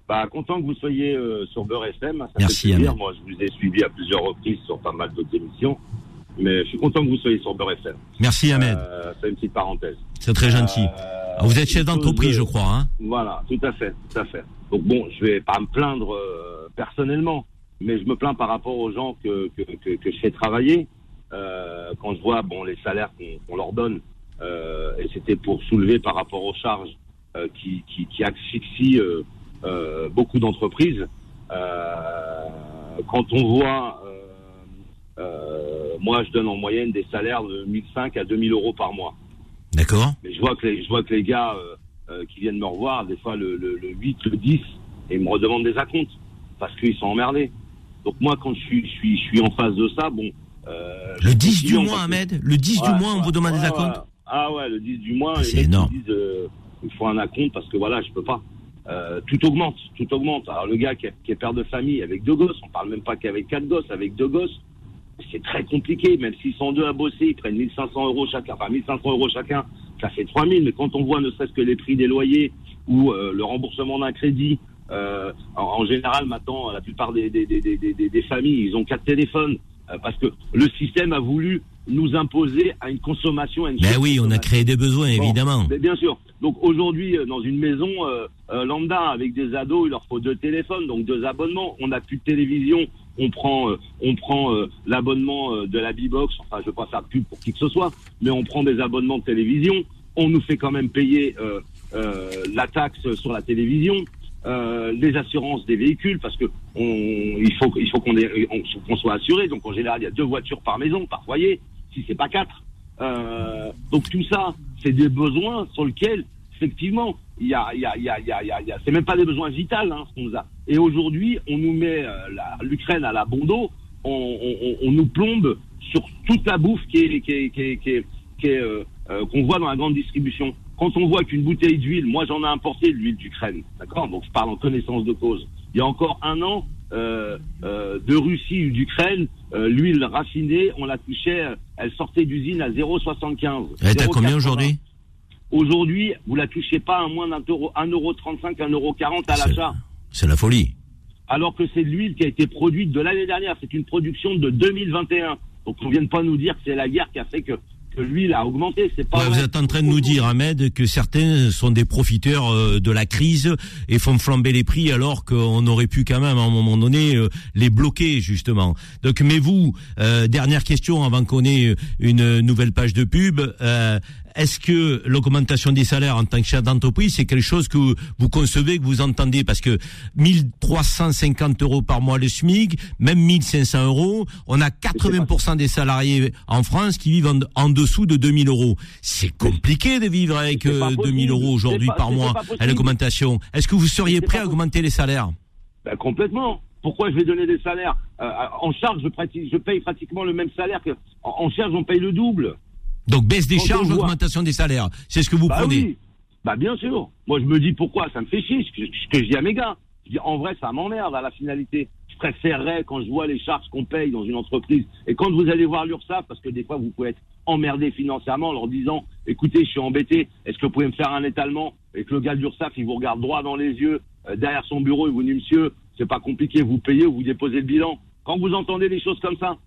Bah, content que vous soyez euh, sur Beurre FM. Ça Merci. Ahmed. Moi, je vous ai suivi à plusieurs reprises sur pas mal d'autres émissions. Mais je suis content que vous soyez sur Beurre FM. Merci Ahmed. Euh, c'est une petite parenthèse. C'est très gentil. Euh, vous êtes chef d'entreprise, de- je crois. Hein Voilà, tout à fait, tout à fait. Donc bon, je vais pas me plaindre personnellement, mais je me plains par rapport aux gens que, que, que, que je fais travailler. Euh, quand je vois bon les salaires qu'on leur donne, euh, et c'était pour soulever par rapport aux charges euh, qui, qui, qui asphyxient euh, euh, beaucoup d'entreprises. Euh, quand on voit, euh, euh, moi je donne en moyenne des salaires de 1500 à 2000 euros par mois. D'accord Mais je vois que les, je vois que les gars qui viennent me revoir, des fois le, le, le 8, le 10, et ils me redemandent des acomptes parce qu'ils sont emmerdés. Donc moi, quand je suis, je suis, je suis en face de ça, bon. Euh, Le je 10 du mois, Ahmed Le 10 Ouais, du mois, on ouais, vous demande des acomptes. Ah ouais, le 10 du mois, c'est ils énorme. disent euh, il faut un acompte parce que voilà, je peux pas. Euh, tout augmente, tout augmente. Alors le gars qui est, qui est père de famille avec deux gosses, on parle même pas qu'avec quatre gosses, avec deux gosses, c'est très compliqué. Même s'ils sont deux à bosser, ils prennent 1500 euros chacun, enfin 1500 euros chacun, ça fait 3000. Mais quand on voit ne serait-ce que les prix des loyers ou le remboursement d'un crédit, euh, en, en général maintenant, la plupart des, des, des, des, des- des familles, ils ont quatre téléphones euh, parce que le système a voulu nous imposer à une consommation. À une Ben oui, on a créé des besoins, Bon, évidemment. mais bien sûr. Donc aujourd'hui, euh, dans une maison euh, euh, lambda avec des ados, il leur faut deux téléphones, donc deux abonnements. On n'a plus de télévision, on prend, euh, on prend euh, l'abonnement euh, de la B-Box, enfin je veux pas faire pub pour qui que ce soit, mais on prend des abonnements de télévision, on nous fait quand même payer euh, euh, la taxe sur la télévision, euh, les assurances des véhicules, parce que on, il faut, il faut qu'on qu'on soit assuré, donc en général il y a deux voitures par maison, par foyer, si c'est pas quatre. Euh, donc tout ça, c'est des besoins sur lesquels, effectivement, il y a, il y a, il y a, il y a, il y a- c'est même pas des besoins vitaux, hein, ce qu'on a. Et aujourd'hui, on nous met euh, l'Ukraine à la bon dos, on, on, on nous plombe sur toute la bouffe qui est, qui est, qui est, qui est, qui est, euh, euh, qu'on voit dans la grande distribution. Quand on voit qu'une bouteille d'huile, moi j'en ai importé de l'huile d'Ukraine, d'accord? Donc je parle en connaissance de cause. Il y a encore un an, euh, euh, de Russie ou d'Ukraine, euh, l'huile raffinée, on la touchait, elle sortait d'usine à 0,75. Elle est à combien 0,80. aujourd'hui? Aujourd'hui, vous la touchez pas à moins d'un euro, 1,35€, 1,40€ à l'achat. C'est la folie. Alors que c'est de l'huile qui a été produite de l'année dernière. C'est une production de 2021. Donc on vient de pas nous dire que c'est la guerre qui a fait que, que l'huile a augmenté. C'est pas Ouais, vous êtes en train de nous dire, Ahmed, que certains sont des profiteurs euh, de la crise et font flamber les prix alors qu'on aurait pu quand même à un moment donné euh, les bloquer justement. Donc, mais vous, euh, dernière question avant qu'on ait une nouvelle page de pub. euh, est-ce que l'augmentation des salaires en tant que chef d'entreprise, c'est quelque chose que vous concevez, que vous entendez Parce que 1350 euros par mois le SMIC, même 1500 euros, on a 80% des salariés en France qui vivent en, en dessous de 2000 euros. C'est compliqué de vivre avec C'est pas euh, possible. 2000 euros aujourd'hui par mois à l'augmentation. Est-ce que vous seriez prêt à augmenter les salaires Ben, complètement. Pourquoi je vais donner des salaires? Euh, En charge, je, pratique, je paye pratiquement le même salaire que en, en charge, on paye le double. Donc baisse des Quand charges, augmentation des salaires. C'est ce que vous bah prenez. oui. Bah bien sûr. Moi je me dis pourquoi ça me fait chier ce que, ce que je dis à mes gars. Je dis en vrai ça m'emmerde à la finalité. Je préférerais quand je vois les charges qu'on paye dans une entreprise et quand vous allez voir l'URSSAF parce que des fois vous pouvez être emmerdé financièrement en leur disant écoutez je suis embêté est-ce que vous pouvez me faire un étalement et que le gars de l'URSSAF il vous regarde droit dans les yeux euh, derrière son bureau et vous dit monsieur c'est pas compliqué vous payez ou vous déposez le bilan. Quand vous entendez des choses comme ça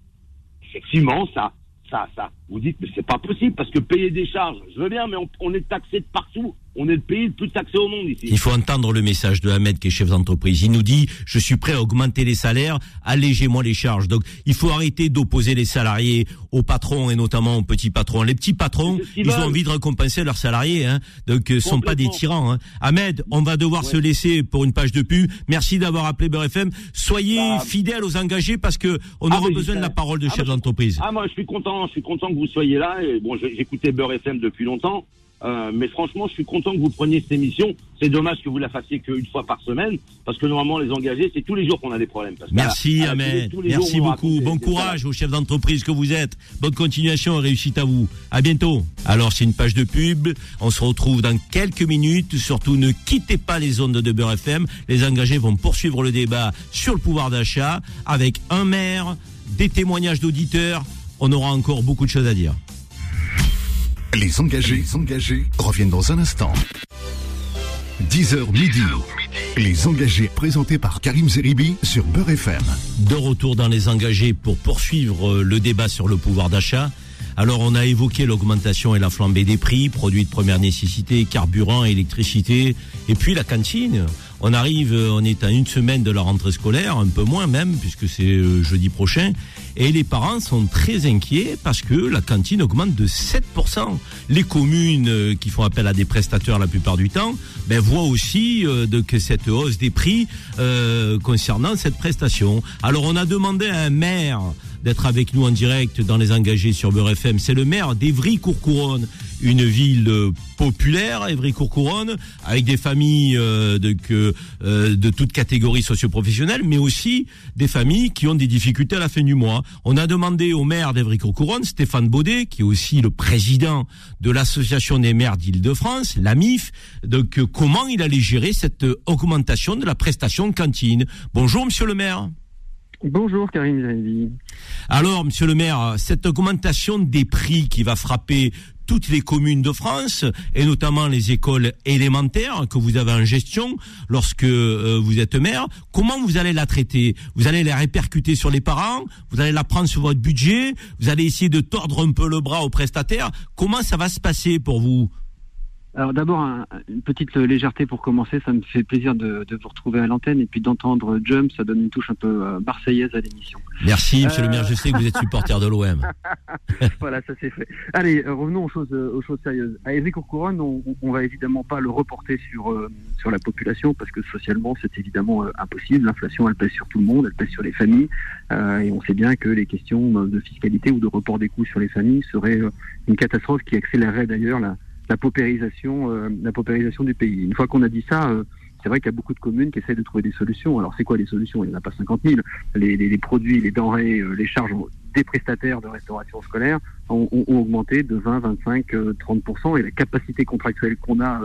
effectivement, ça, ça, ça, vous dites, mais c'est pas possible parce que payer des charges, je veux bien, mais on, on est taxé de partout. On est le pays le plus taxé au monde ici. Il faut entendre le message de Ahmed qui est chef d'entreprise. Il nous dit je suis prêt à augmenter les salaires, allégez-moi les charges. Donc il faut arrêter d'opposer les salariés aux patrons et notamment aux petits patrons. Les petits patrons, ils ont envie de récompenser leurs salariés. Hein. Donc euh, ce sont pas des tyrans. Hein. Ahmed, on va devoir Ouais. se laisser pour une page de pub. Merci d'avoir appelé Beurre FM. Soyez Bah, fidèles aux engagés parce que on Ah, aura mais besoin de la parole de Ah, chef d'entreprise. Ah, moi, je suis content, je suis content que vous soyez là. Et bon, j'écoutais Beurre FM depuis longtemps. Euh, mais franchement, je suis content que vous preniez cette émission. C'est dommage que vous la fassiez qu'une fois par semaine, parce que normalement, les engagés, c'est tous les jours qu'on a des problèmes. Parce Merci à tous les jours, merci beaucoup. Bon courage au chef d'entreprise que vous êtes. Bonne continuation et réussite à vous. À bientôt. Alors c'est une page de pub. On se retrouve dans quelques minutes. Surtout ne quittez pas les ondes de Beurre FM. Les engagés vont poursuivre le débat sur le pouvoir d'achat avec un maire, des témoignages d'auditeurs. On aura encore beaucoup de choses à dire. Les engagés, les engagés reviennent dans un instant. 10h midi. Les engagés présentés par Karim Zeribi sur Beurre FM. de retour dans les engagés pour poursuivre euh, le débat sur le pouvoir d'achat. Alors on a évoqué l'augmentation et la flambée des prix, produits de première nécessité, carburant, électricité, et puis la cantine. On arrive, euh, on est à une semaine de la rentrée scolaire, un peu moins même, puisque c'est euh, jeudi prochain, et les parents sont très inquiets parce que la cantine augmente de 7%. Les communes euh, qui font appel à des prestateurs la plupart du temps, ben, voient aussi euh, de, que cette hausse des prix euh, concernant cette prestation. Alors on a demandé à un maire d'être avec nous en direct dans les engagés sur Beurre FM. C'est le maire d'Evry-Courcouronne, une ville euh, populaire, Evry-Courcouronne, avec des familles euh, de, que, euh, de toutes catégories socioprofessionnelles, mais aussi des familles qui ont des difficultés à la fin du mois. On a demandé au maire d'Evry-Courcouronne, Stéphane Baudet, qui est aussi le président de l'association des maires d'Île-de-France, la MIF, donc euh, comment il allait gérer cette euh, augmentation de la prestation cantine. Bonjour, monsieur le maire. Bonjour Karim Zeribi. Alors, monsieur le maire, cette augmentation des prix qui va frapper toutes les communes de France et notamment les écoles élémentaires que vous avez en gestion lorsque euh, vous êtes maire, comment vous allez la traiter? Vous allez la répercuter sur les parents? Vous allez la prendre sur votre budget? Vous allez essayer de tordre un peu le bras aux prestataires? Comment ça va se passer pour vous? Alors d'abord, un- une petite légèreté pour commencer. Ça me fait plaisir de, de vous retrouver à l'antenne et puis d'entendre Jump, ça donne une touche un peu euh, marseillaise à l'émission. Merci, monsieur Euh, le maire. Je sais que vous êtes supporter de l'OM. voilà, ça c'est fait. Allez, euh, revenons aux choses, aux choses sérieuses. À Évry-Courcouronne, on, on va évidemment pas le reporter sur euh, sur la population parce que socialement c'est évidemment impossible. L'inflation, elle pèse sur tout le monde, elle pèse sur les familles, euh, et on sait bien que les questions de fiscalité ou de report des coûts sur les familles seraient une catastrophe qui accélérerait d'ailleurs la, la paupérisation, euh, la paupérisation du pays. Une fois qu'on a dit ça. euh, c'est vrai qu'il y a beaucoup de communes qui essayent de trouver des solutions. Alors, c'est quoi les solutions? Il n'y en a pas 50 000. Les, les- produits, les denrées, euh, les charges des prestataires de restauration scolaire ont, augmenté de 20, 25, euh, 30% et la capacité contractuelle qu'on a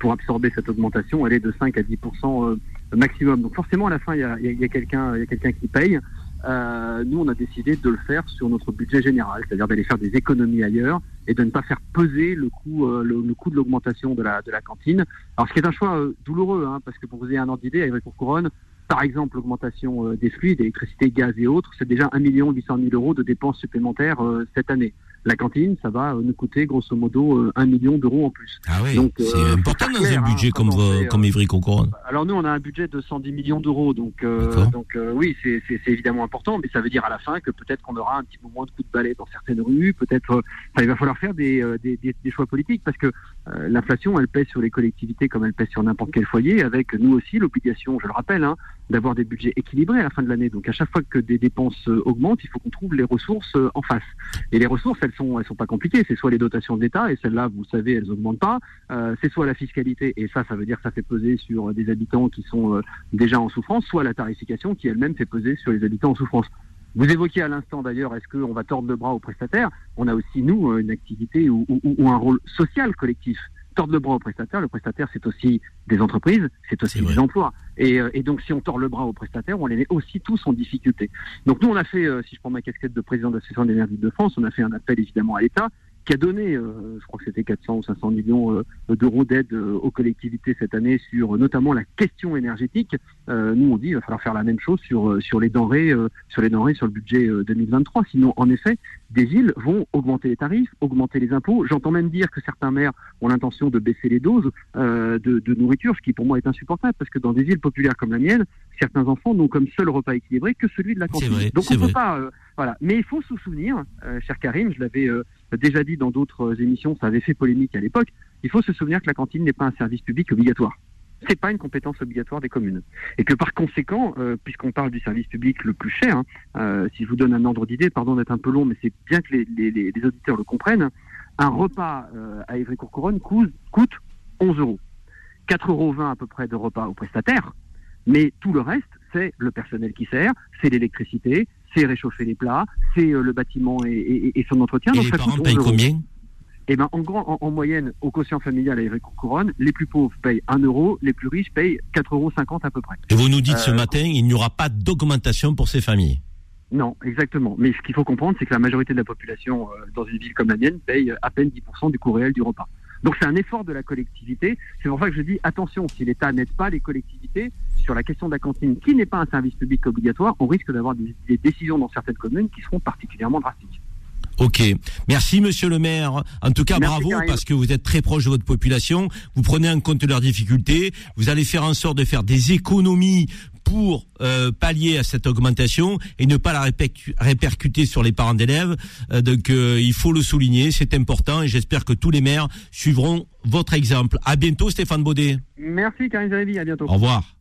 pour absorber cette augmentation, elle est de 5 à 10 euh, maximum. Donc forcément, à la fin, il y a, y a- il y a quelqu'un qui paye. Euh, nous, on a décidé de le faire sur notre budget général, c'est-à-dire d'aller faire des économies ailleurs et de ne pas faire peser le coût, euh, le, le coût de l'augmentation de la, de la cantine. Alors, ce qui est un choix euh, douloureux, hein, parce que pour vous ayez un ordre d'idée, avec Couronne, par exemple, l'augmentation euh, des fluides, électricité, gaz et autres, c'est déjà 1 800 000 euros de dépenses supplémentaires euh, cette année. La cantine, ça va nous coûter grosso modo euh, 1 million d'euros en plus. Ah oui, Donc, c'est euh, important dans clair, un hein, budget comme, fait, euh, comme Ivry-Courcouronne. alors nous, on a un budget de 110 millions d'euros, donc euh, donc oui, c'est c'est- c'est évidemment important, mais ça veut dire à la fin que peut-être qu'on aura un petit peu moins de coups de balai dans certaines rues, peut-être. il va falloir faire des, des, des- des choix politiques parce que l'inflation, elle pèse sur les collectivités comme elle pèse sur n'importe quel foyer, avec nous aussi l'obligation, je le rappelle, hein, d'avoir des budgets équilibrés à la fin de l'année. Donc à chaque fois que des dépenses euh, augmentent, il faut qu'on trouve les ressources euh, en face. Et les ressources, elles sont elles sont pas compliquées. C'est soit les dotations de l'État, et celles-là, vous savez, elles augmentent pas. Euh, c'est soit la fiscalité, et ça, ça veut dire que ça fait peser sur des habitants qui sont euh, déjà en souffrance, soit la tarification qui elle-même fait peser sur les habitants en souffrance. Vous évoquiez à l'instant d'ailleurs, est-ce qu'on va tordre le bras aux prestataires? On a aussi, nous, euh, une activité ou, ou- ou un rôle social collectif. Tordre le bras aux prestataires, le prestataire, c'est aussi des entreprises, c'est aussi des emplois. Et, euh, et donc, si on tord le bras aux prestataires, on les met aussi tous en difficulté. Donc, nous, on a fait, euh, si je prends ma casquette de président de l'Association des maires de France, on a fait un appel évidemment à l'État qui a donné, euh, je crois que c'était 400 ou 500 millions euh, d'euros d'aide euh, aux collectivités cette année sur notamment la question énergétique. Euh, nous, on dit qu'il va falloir faire la même chose sur sur les denrées, euh, sur les denrées sur le budget euh, 2023. Sinon, en effet, des villes vont augmenter les tarifs, augmenter les impôts. J'entends même dire que certains maires ont l'intention de baisser les doses euh, de, de nourriture, ce qui pour moi est insupportable parce que dans des villes populaires comme la mienne, certains enfants n'ont comme seul repas équilibré que celui de la cantine. vrai, Donc on ne peut pas, euh, voilà. Mais il faut se souvenir, euh, cher Karim, je l'avais euh, déjà dit dans d'autres émissions, ça avait fait polémique à l'époque. Il faut se souvenir que la cantine n'est pas un service public obligatoire. C'est pas une compétence obligatoire des communes. Et que par conséquent, euh, puisqu'on parle du service public le plus cher, hein, euh, si je vous donne un ordre d'idée, pardon d'être un peu long, mais c'est bien que les auditeurs le comprennent, un repas euh, à Évry-Courcouronne coûte, coûte 11 euros. 4,20 euros à peu près de repas aux prestataires, mais tout le reste, c'est le personnel qui sert, c'est l'électricité, c'est réchauffer les plats, c'est euh, le bâtiment et, et- et son entretien. Et Donc les ça parents coûte payent 11 euros. combien? Eh ben, en, grand, en, en moyenne, au quotient familial à Évry-Couronne, les plus pauvres payent 1 euro, les plus riches payent 4,50 euros à peu près. Et vous nous dites ce Euh, matin, il n'y aura pas d'augmentation pour ces familles. Non, exactement. Mais ce qu'il faut comprendre, c'est que la majorité de la population euh, dans une ville comme la mienne paye à peine 10% du coût réel du repas. Donc c'est un effort de la collectivité. C'est pour ça que je dis attention, si l'État n'aide pas les collectivités sur la question de la cantine, qui n'est pas un service public obligatoire, on risque d'avoir des, des décisions dans certaines communes qui seront particulièrement drastiques. Ok. Merci, monsieur le maire. En tout cas, Merci, bravo, Karim. parce que vous êtes très proche de votre population. Vous prenez en compte leurs difficultés. Vous allez faire en sorte de faire des économies pour euh, pallier à cette augmentation et ne pas la répercu- répercuter sur les parents d'élèves. Euh, donc, euh, il faut le souligner, c'est important et j'espère que tous les maires suivront votre exemple. À bientôt, Stéphane Baudet. Merci Karine Zalevi, à bientôt. Au revoir.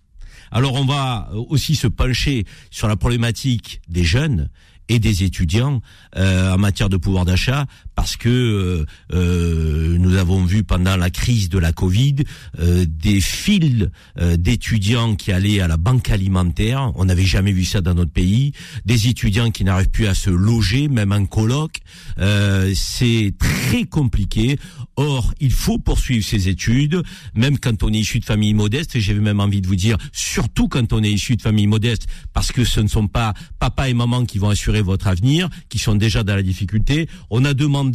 Alors on va euh, aussi se pencher sur la problématique des jeunes et des étudiants euh, en matière de pouvoir d'achat parce que euh, euh, nous avons vu pendant la crise de la Covid euh, des files euh, d'étudiants qui allaient à la banque alimentaire. On n'avait jamais vu ça dans notre pays. Des étudiants qui n'arrivent plus à se loger, même en coloc. Euh, c'est très compliqué. Or, il faut poursuivre ses études, même quand on est issu de famille modeste. Et j'ai même envie de vous dire, surtout quand on est issu de famille modeste, parce que ce ne sont pas papa et maman qui vont assurer votre avenir, qui sont déjà dans la difficulté. On a demandé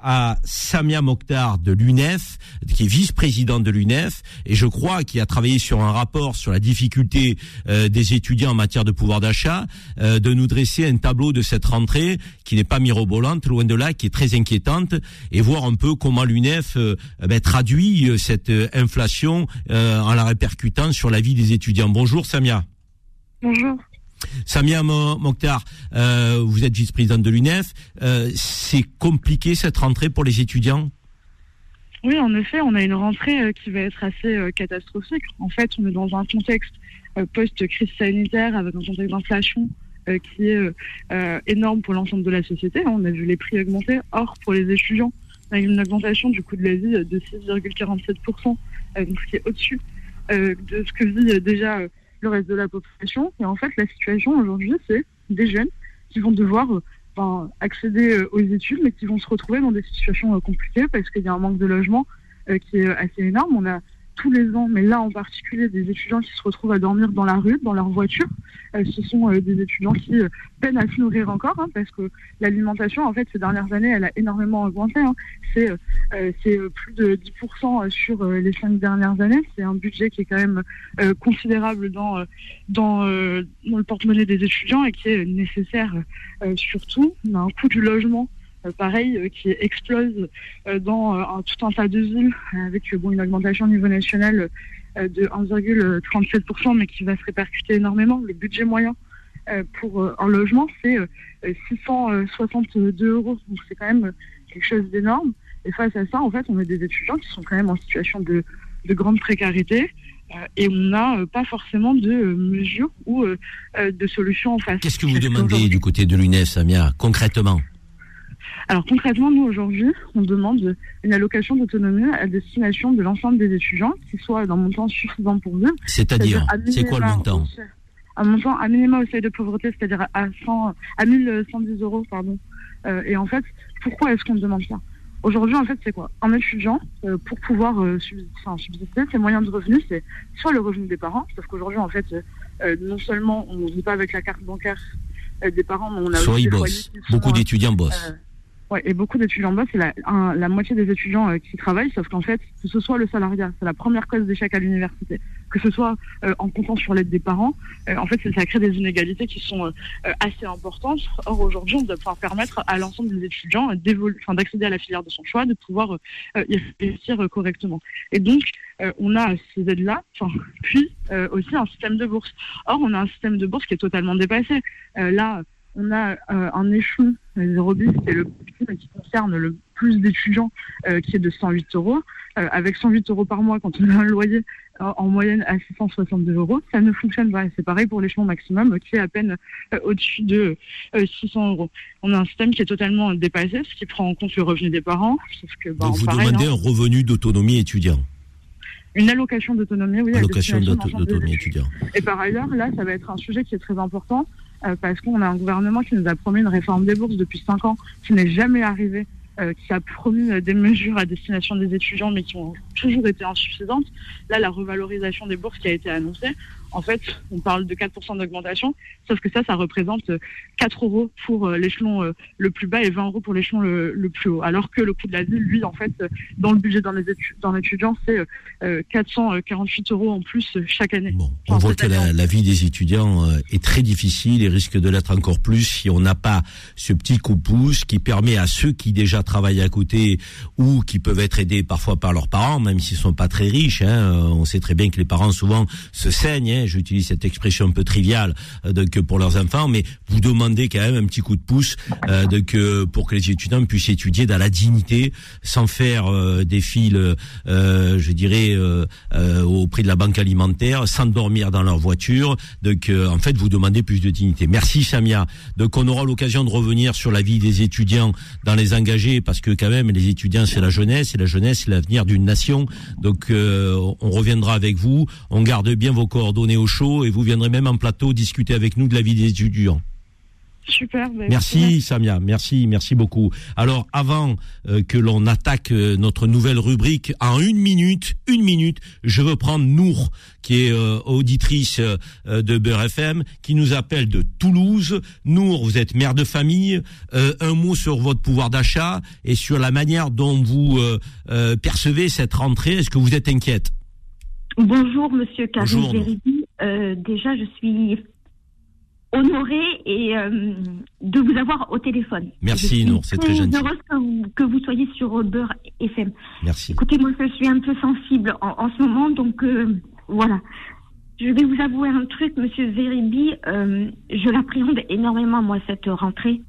à Samia Mokhtar de l'UNEF, qui est vice-président de l'UNEF, et je crois qu'il a travaillé sur un rapport sur la difficulté euh, des étudiants en matière de pouvoir d'achat, euh, de nous dresser un tableau de cette rentrée qui n'est pas mirobolante, loin de là, qui est très inquiétante, et voir un peu comment l'UNEF euh, ben, traduit cette inflation en la répercutant sur la vie des étudiants. Bonjour Samia. Bonjour. Samia Mokhtar, euh, vous êtes vice-présidente de l'UNEF. Euh, c'est compliqué cette rentrée pour les étudiants? Oui, en effet, on a une rentrée euh, qui va être assez catastrophique. En fait, on est dans un contexte post-crise sanitaire avec un contexte d'inflation qui est énorme pour l'ensemble de la société. On a vu les prix augmenter. Or, pour les étudiants, on a une augmentation du coût de la vie de 6,47%, ce qui est au-dessus de ce que vit déjà le reste de la population. Et en fait, la situation aujourd'hui, c'est des jeunes qui vont devoir euh, accéder euh, aux études, mais qui vont se retrouver dans des situations euh, compliquées parce qu'il y a un manque de logement qui est assez énorme. On a tous les ans, mais là en particulier des étudiants qui se retrouvent à dormir dans la rue, dans leur voiture. Euh, ce sont euh, des étudiants qui euh, peinent à se nourrir encore, hein, parce que l'alimentation, en fait, ces dernières années, elle a énormément augmenté. Hein. C'est plus de 10% sur les cinq dernières années. C'est un budget qui est quand même considérable dans, dans, dans le porte-monnaie des étudiants et qui est nécessaire surtout. On a un coût du logement pareil, euh, qui explose euh, dans tout un tas de villes, avec bon, une augmentation au niveau national de 1,37%, mais qui va se répercuter énormément. Le budget moyen pour un logement, c'est 662 euros. Donc c'est quand même quelque chose d'énorme. Et face à ça, en fait, on a des étudiants qui sont quand même en situation de, grande précarité. et on n'a pas forcément de mesures ou de solutions en face. Qu'est-ce que vous demandez du côté de l'UNES, Samia, concrètement? Alors concrètement, nous aujourd'hui, on demande une allocation d'autonomie à destination de l'ensemble des étudiants, qui soit d'un montant suffisant pour vivre. C'est-à-dire, c'est quoi le montant Un montant à minima au seuil de pauvreté, c'est-à-dire à 100, à 1110 euros, pardon. Euh, et en fait, pourquoi est-ce qu'on demande ça? Aujourd'hui, en fait, c'est quoi? Un étudiant, euh, pour pouvoir euh, subsister, ses moyens de revenus, c'est soit le revenu des parents, parce qu'aujourd'hui, en fait, non seulement on ne vit pas avec la carte bancaire des parents, mais on a soit ils bossent. Beaucoup d'étudiants bossent. Ouais, et beaucoup d'étudiants bossent, c'est la, la moitié des étudiants euh, qui travaillent, sauf qu'en fait, que ce soit le salariat, c'est la première cause d'échec à l'université, que ce soit euh, en comptant sur l'aide des parents, euh, en fait, ça crée des inégalités qui sont assez importantes. Or, aujourd'hui, on doit pouvoir permettre à l'ensemble des étudiants d'accéder à la filière de son choix, de pouvoir y réussir correctement. Et donc, on a ces aides-là, puis aussi un système de bourse. Or, on a un système de bourse qui est totalement dépassé. là, on a euh, un échelon 0 bis qui est le qui concerne le plus d'étudiants, euh, qui est de 108 euros. Euh, avec 108 euros par mois, quand on a un loyer en moyenne à 662 euros, ça ne fonctionne pas. C'est pareil pour l'échelon maximum, qui est à peine au-dessus de 600 euros. On a un système qui est totalement dépassé, ce qui prend en compte le revenu des parents. que, bah, Donc vous demandez hein. un revenu d'autonomie étudiant une allocation d'autonomie, oui. Allocation d'autonomie étudiant. Et par ailleurs, là, ça va être un sujet qui est très important parce qu'on a un gouvernement qui nous a promis une réforme des bourses depuis cinq ans, qui n'est jamais arrivée, euh, qui a promis des mesures à destination des étudiants, mais qui ont toujours été insuffisantes. Là, la revalorisation des bourses qui a été annoncée, en fait, on parle de 4% d'augmentation, sauf que ça, ça représente 4 euros pour euh, l'échelon euh, le plus bas et 20 euros pour l'échelon le, plus haut. Alors que le coût de la vie, lui, en fait, dans le budget d'un étudiant, c'est 448 euh, euros en plus chaque année. Bon, on voit que la, vie des étudiants est très difficile et risque de l'être encore plus si on n'a pas ce petit coup de pouce qui permet à ceux qui déjà travaillent à côté ou qui peuvent être aidés parfois par leurs parents, même s'ils sont pas très riches. Hein, on sait très bien que les parents souvent se saignent. Hein, j'utilise cette expression un peu triviale euh, donc pour leurs enfants, mais vous demandez quand même un petit coup de pouce euh, donc pour que les étudiants puissent étudier dans la dignité, sans faire euh, des fils, je dirais, au prix de la banque alimentaire, sans dormir dans leur voiture. Donc en fait, vous demandez plus de dignité. Merci Samia. Donc on aura l'occasion de revenir sur la vie des étudiants dans les engagés, parce que quand même les étudiants c'est la jeunesse, et la jeunesse c'est l'avenir d'une nation. Donc on reviendra avec vous. On garde bien vos coordonnées au chaud et vous viendrez même en plateau discuter avec nous de la vie des étudiants. Super. bah, Merci Samia, merci, merci beaucoup. Alors avant euh, que l'on attaque euh, notre nouvelle rubrique, en une minute, une minute, je veux prendre Nour, qui est euh, auditrice de Beurre FM, qui nous appelle de Toulouse. Nour, vous êtes mère de famille. Un mot sur votre pouvoir d'achat et sur la manière dont vous percevez cette rentrée. Est-ce que vous êtes inquiète? Bonjour, monsieur Karim. Zeribi. Euh, déjà, je suis honorée et, euh, de vous avoir au téléphone. Merci, Je suis Nour, c'est très gentil. heureuse que vous, que vous soyez sur Beurre FM. Merci. Écoutez, moi, je suis un peu sensible en, en ce moment, donc euh, voilà. Je vais vous avouer un truc, monsieur Zeribi. euh, je l'appréhende énormément, moi, cette rentrée.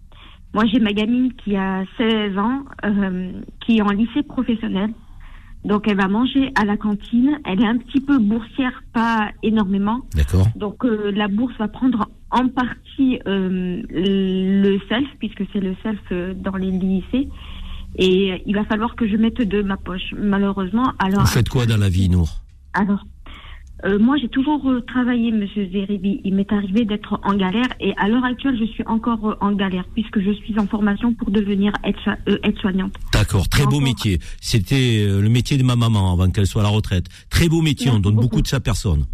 Moi, j'ai ma gamine qui a 16 ans, euh, qui est en lycée professionnel. Donc, elle va manger à la cantine. Elle est un petit peu boursière, pas énormément. D'accord. Donc, euh, la bourse va prendre en partie euh, le self, puisque c'est le self euh, dans les lycées. Et il va falloir que je mette de ma poche, malheureusement. Alors, Vous faites quoi dans la vie, Nour? Alors, euh, moi, j'ai toujours euh, travaillé, Monsieur Zeribi. Il m'est arrivé d'être en galère et à l'heure actuelle, je suis encore euh, en galère puisque je suis en formation pour devenir aide- aide-soignante. D'accord, très beau métier. C'était le métier de ma maman avant qu'elle soit à la retraite. Très beau métier, on donne beaucoup beaucoup. de sa personne.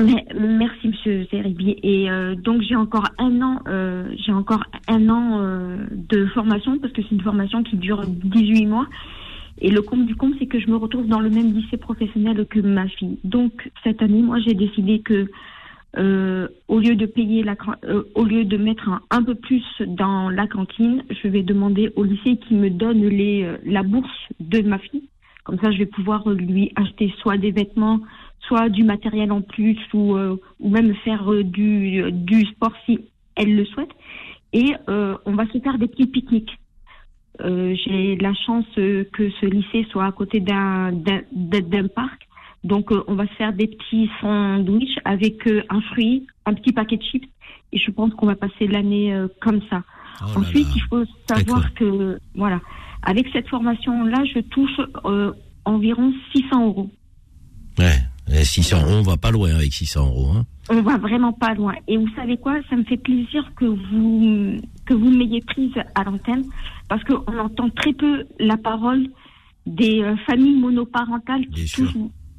Mais, merci, Monsieur Zeribi. Et donc, j'ai encore un an, j'ai encore un an de formation parce que c'est une formation qui dure 18 mois. Et le compte du compte, c'est que je me retrouve dans le même lycée professionnel que ma fille. Donc, cette année, moi, j'ai décidé que euh, au lieu de payer la, euh, au lieu de mettre un, peu plus dans la cantine, je vais demander au lycée qui me donne les, euh, la bourse de ma fille. Comme ça, je vais pouvoir lui acheter soit des vêtements, soit du matériel en plus, ou, euh, ou même faire euh, du, du sport si elle le souhaite. Et euh, on va se faire des petits pique-niques. Euh, J'ai la chance euh, que ce lycée soit à côté d'un parc. Donc, euh, on va se faire des petits sandwichs avec euh, un fruit, un petit paquet de chips. Et je pense qu'on va passer l'année comme ça. Oh Ensuite, il faut savoir que, voilà, avec cette formation-là, je touche environ 600 euros. Ouais, eh, 600 euros, on va pas loin avec 600 euros. Hein. On va vraiment pas loin. Et vous savez quoi? Ça me fait plaisir que vous que vous m'ayez prise à l'antenne parce qu'on entend très peu la parole des euh, familles monoparentales qui touchent,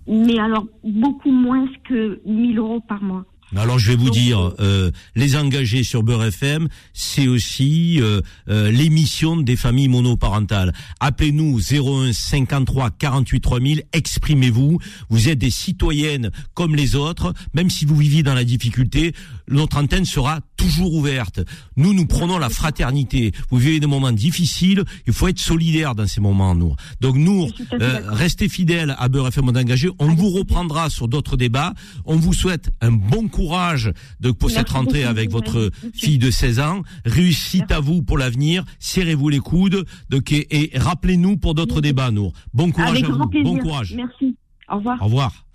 mais alors beaucoup moins que 1000 euros par mois. Alors je vais vous dire, euh, les engagés sur Beurre FM, c'est aussi euh, euh, l'émission des familles monoparentales. Appelez-nous 01 53 48 3000, exprimez-vous. Vous êtes des citoyennes comme les autres, même si vous vivez dans la difficulté, notre antenne sera toujours ouverte. Nous, nous prenons la fraternité. Vous vivez des moments difficiles, il faut être solidaire dans ces moments, nous. Donc nous, euh, restez fidèles à Beurre FM Engagé. On vous reprendra sur d'autres débats. On vous souhaite un bon courage de, pour cette rentrée beaucoup, avec votre fille de 16 ans. Réussite à vous pour l'avenir. Serrez-vous les coudes. Donc, et, et rappelez-nous pour d'autres débats, nous. Bon courage Avec à vous. Bon courage. Merci. Au revoir. Au revoir.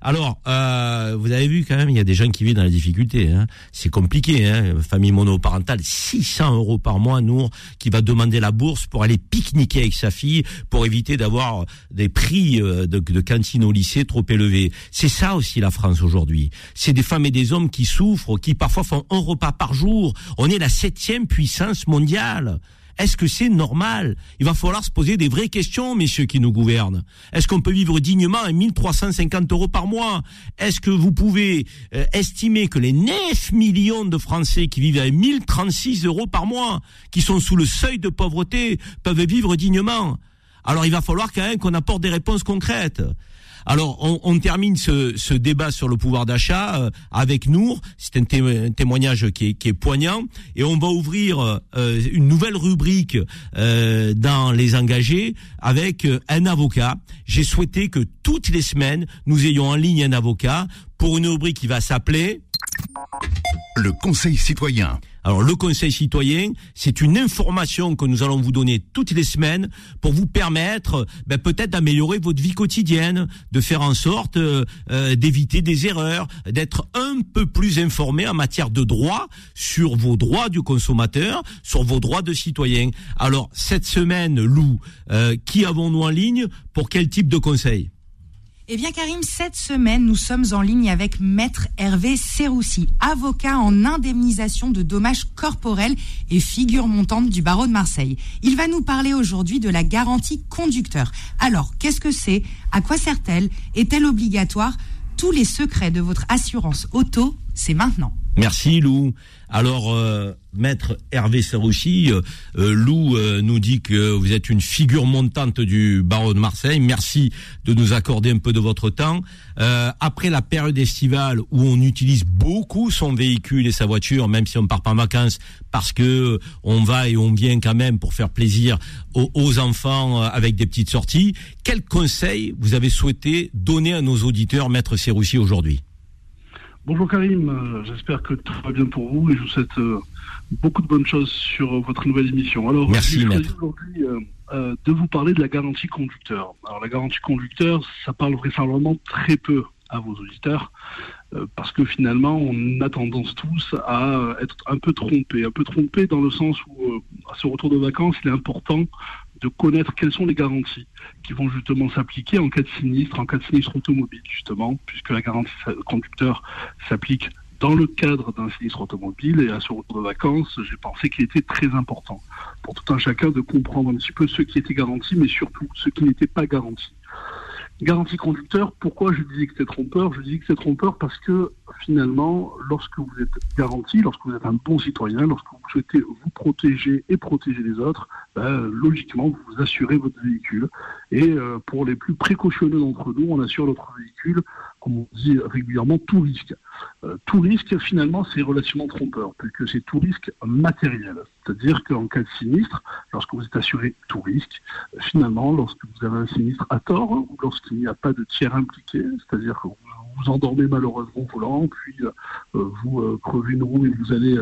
Alors, euh, vous avez vu quand même, il y a des gens qui vivent dans la difficulté. Hein. C'est compliqué, hein. famille monoparentale, 600 euros par mois, Nour, qui va demander la bourse pour aller pique-niquer avec sa fille, pour éviter d'avoir des prix euh, de, de cantine au lycée trop élevés. C'est ça aussi la France aujourd'hui. C'est des femmes et des hommes qui souffrent, qui parfois font un repas par jour. On est la septième puissance mondiale. Est-ce que c'est normal? Il va falloir se poser des vraies questions, messieurs qui nous gouvernent. Est-ce qu'on peut vivre dignement à 1350 euros par mois? Est-ce que vous pouvez euh, estimer que les 9 millions de Français qui vivent à 1036 euros par mois, qui sont sous le seuil de pauvreté, peuvent vivre dignement? Alors il va falloir quand même qu'on apporte des réponses concrètes. Alors, on, termine ce, ce débat sur le pouvoir d'achat euh, avec Nour. C'est un, té- un témoignage qui est, poignant. Et on va ouvrir euh, une nouvelle rubrique euh, dans les engagés avec un avocat. J'ai souhaité que toutes les semaines, nous ayons en ligne un avocat pour une rubrique qui va s'appeler... Le Conseil citoyen. Alors le Conseil citoyen, c'est une information que nous allons vous donner toutes les semaines pour vous permettre ben, peut-être d'améliorer votre vie quotidienne, de faire en sorte euh, euh, d'éviter des erreurs, d'être un peu plus informé en matière de droit sur vos droits du consommateur, sur vos droits de citoyen. Alors cette semaine, Lou, euh, qui avons-nous en ligne? Pour quel type de conseil? Eh bien, Karim, cette semaine, nous sommes en ligne avec Maître Hervé Serroussi, avocat en indemnisation de dommages corporels et figure montante du barreau de Marseille. Il va nous parler aujourd'hui de la garantie conducteur. Alors, qu'est-ce que c'est? À quoi sert-elle? Est-elle obligatoire? Tous les secrets de votre assurance auto, c'est maintenant. Merci Lou. Alors, euh, maître Hervé Serroussi, euh, euh, Lou nous dit que vous êtes une figure montante du barreau de Marseille. Merci de nous accorder un peu de votre temps. après la période estivale où on utilise beaucoup son véhicule et sa voiture, même si on part pas en vacances, parce que on va et on vient quand même pour faire plaisir aux, enfants avec des petites sorties, quels conseils vous avez souhaité donner à nos auditeurs, maître Serroussi, aujourd'hui? Bonjour Karim, euh, j'espère que tout va bien pour vous et je vous souhaite euh, beaucoup de bonnes choses sur votre nouvelle émission. Alors, Merci, aujourd'hui euh, de vous parler de la garantie conducteur. Alors la garantie conducteur, ça parle vraisemblablement très peu à vos auditeurs parce que finalement on a tendance tous à être un peu trompés, un peu trompés dans le sens où à ce retour de vacances il est important de connaître quelles sont les garanties qui vont justement s'appliquer en cas de sinistre, en cas de sinistre automobile justement, puisque la garantie conducteur s'applique dans le cadre d'un sinistre automobile et à ce retour de vacances, j'ai pensé qu'il était très important pour tout un chacun de comprendre un petit peu ce qui était garanti, mais surtout ce qui n'était pas garanti. Garantie conducteur, pourquoi je disais que c'est trompeur? Je dis que c'est trompeur parce que finalement, lorsque vous êtes garanti, lorsque vous êtes un bon citoyen, lorsque vous souhaitez vous protéger et protéger les autres, ben, logiquement, vous assurez votre véhicule. Et euh, pour les plus précautionneux d'entre nous, on assure notre véhicule, on dit régulièrement, tout risque. Euh, tout risque, finalement, c'est relativement trompeur, puisque c'est tout risque matériel. C'est-à-dire qu'en cas de sinistre, lorsque vous êtes assuré tout risque, finalement, lorsque vous avez un sinistre à tort, ou lorsqu'il n'y a pas de tiers impliqué, c'est-à-dire que vous vous endormez malheureusement volant, puis euh, vous euh, crevez une roue et vous allez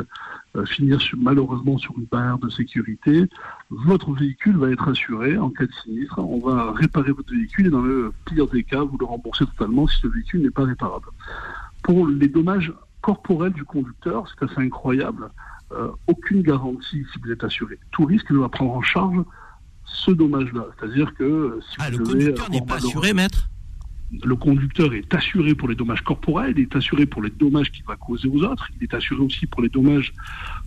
finir malheureusement sur une barrière de sécurité, votre véhicule va être assuré en cas de sinistre. On va réparer votre véhicule et dans le pire des cas, vous le remboursez totalement si ce véhicule n'est pas réparable. Pour les dommages corporels du conducteur, c'est assez incroyable. Euh, aucune garantie si vous êtes assuré. Tout risque va prendre en charge ce dommage-là. C'est-à-dire que euh, si ah, vous le conducteur n'est pas assuré, maître? Le conducteur est assuré pour les dommages corporels, il est assuré pour les dommages qu'il va causer aux autres, il est assuré aussi pour les dommages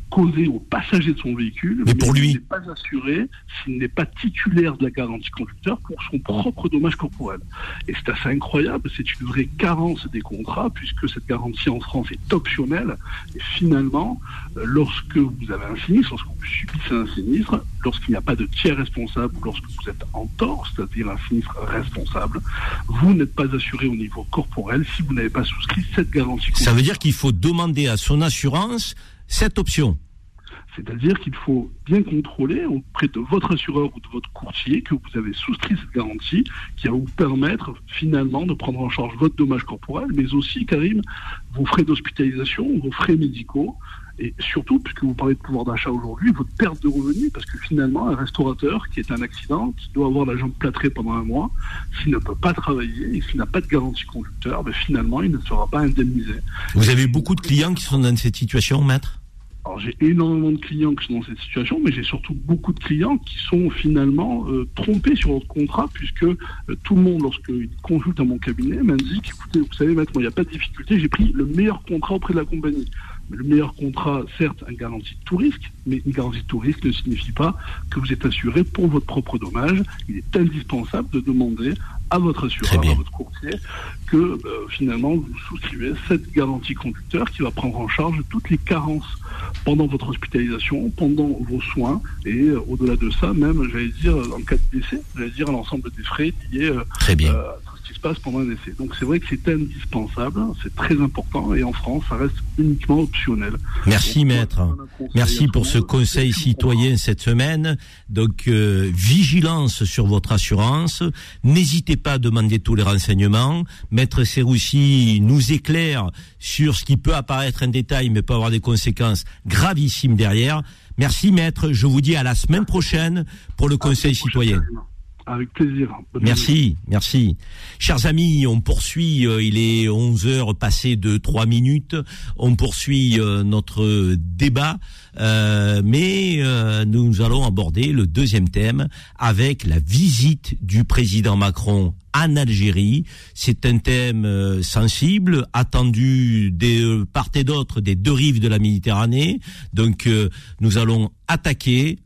causé aux passagers de son véhicule, mais, pour lui, il n'est pas assuré s'il n'est pas titulaire de la garantie conducteur pour son propre dommage corporel. Et c'est assez incroyable, c'est une vraie carence des contrats, puisque cette garantie en France est optionnelle. Et finalement, euh, lorsque vous avez un sinistre, lorsque vous subissez un sinistre, lorsqu'il n'y a pas de tiers responsable, lorsque vous êtes en tort, c'est-à-dire un sinistre responsable, vous n'êtes pas assuré au niveau corporel si vous n'avez pas souscrit cette garantie. Ça veut dire qu'il faut demander à son assurance cette option c'est-à-dire qu'il faut bien contrôler auprès de votre assureur ou de votre courtier que vous avez souscrit cette garantie qui va vous permettre finalement de prendre en charge votre dommage corporel, mais aussi, Karim, vos frais d'hospitalisation, vos frais médicaux, et surtout, puisque vous parlez de pouvoir d'achat aujourd'hui, votre perte de revenus, parce que finalement, un restaurateur qui est un accident, qui doit avoir la jambe plâtrée pendant un mois, s'il ne peut pas travailler et s'il n'a pas de garantie conducteur, ben finalement, il ne sera pas indemnisé. Vous avez beaucoup de clients qui sont dans cette situation, maître? Alors j'ai énormément de clients qui sont dans cette situation, mais j'ai surtout beaucoup de clients qui sont finalement euh, trompés sur leur contrat, puisque euh, tout le monde, lorsqu'il consulte à mon cabinet, m'indique, écoutez, vous savez, maître, il n'y a pas de difficulté, j'ai pris le meilleur contrat auprès de la compagnie. Le meilleur contrat, certes, une garantie de tout risque, mais une garantie de tout risque ne signifie pas que vous êtes assuré pour votre propre dommage. Il est indispensable de demander à votre assureur, à votre courtier, que euh, finalement vous souscrivez cette garantie conducteur qui va prendre en charge toutes les carences pendant votre hospitalisation, pendant vos soins, et euh, au-delà de ça, même, j'allais dire, en cas de décès, j'allais dire l'ensemble des frais liés euh, Très bien. Qui se passe pendant un essai. Donc c'est vrai que c'est indispensable, c'est très important et en France, ça reste uniquement optionnel. Merci maître. Merci pour ce conseil citoyen cette semaine. Donc euh, vigilance sur votre assurance. N'hésitez pas à demander tous les renseignements. Maître Serroussi nous éclaire sur ce qui peut apparaître un détail mais peut avoir des conséquences gravissimes derrière. Merci maître. Je vous dis à la semaine prochaine pour le conseil citoyen. Merci, merci. Chers amis, on poursuit, euh, il est 11 heures passées de 3 minutes, on poursuit euh, notre débat, euh, mais nous allons aborder le deuxième thème avec la visite du président Macron en Algérie. C'est un thème sensible, attendu des part et d'autre des deux rives de la Méditerranée. Donc nous allons attaquer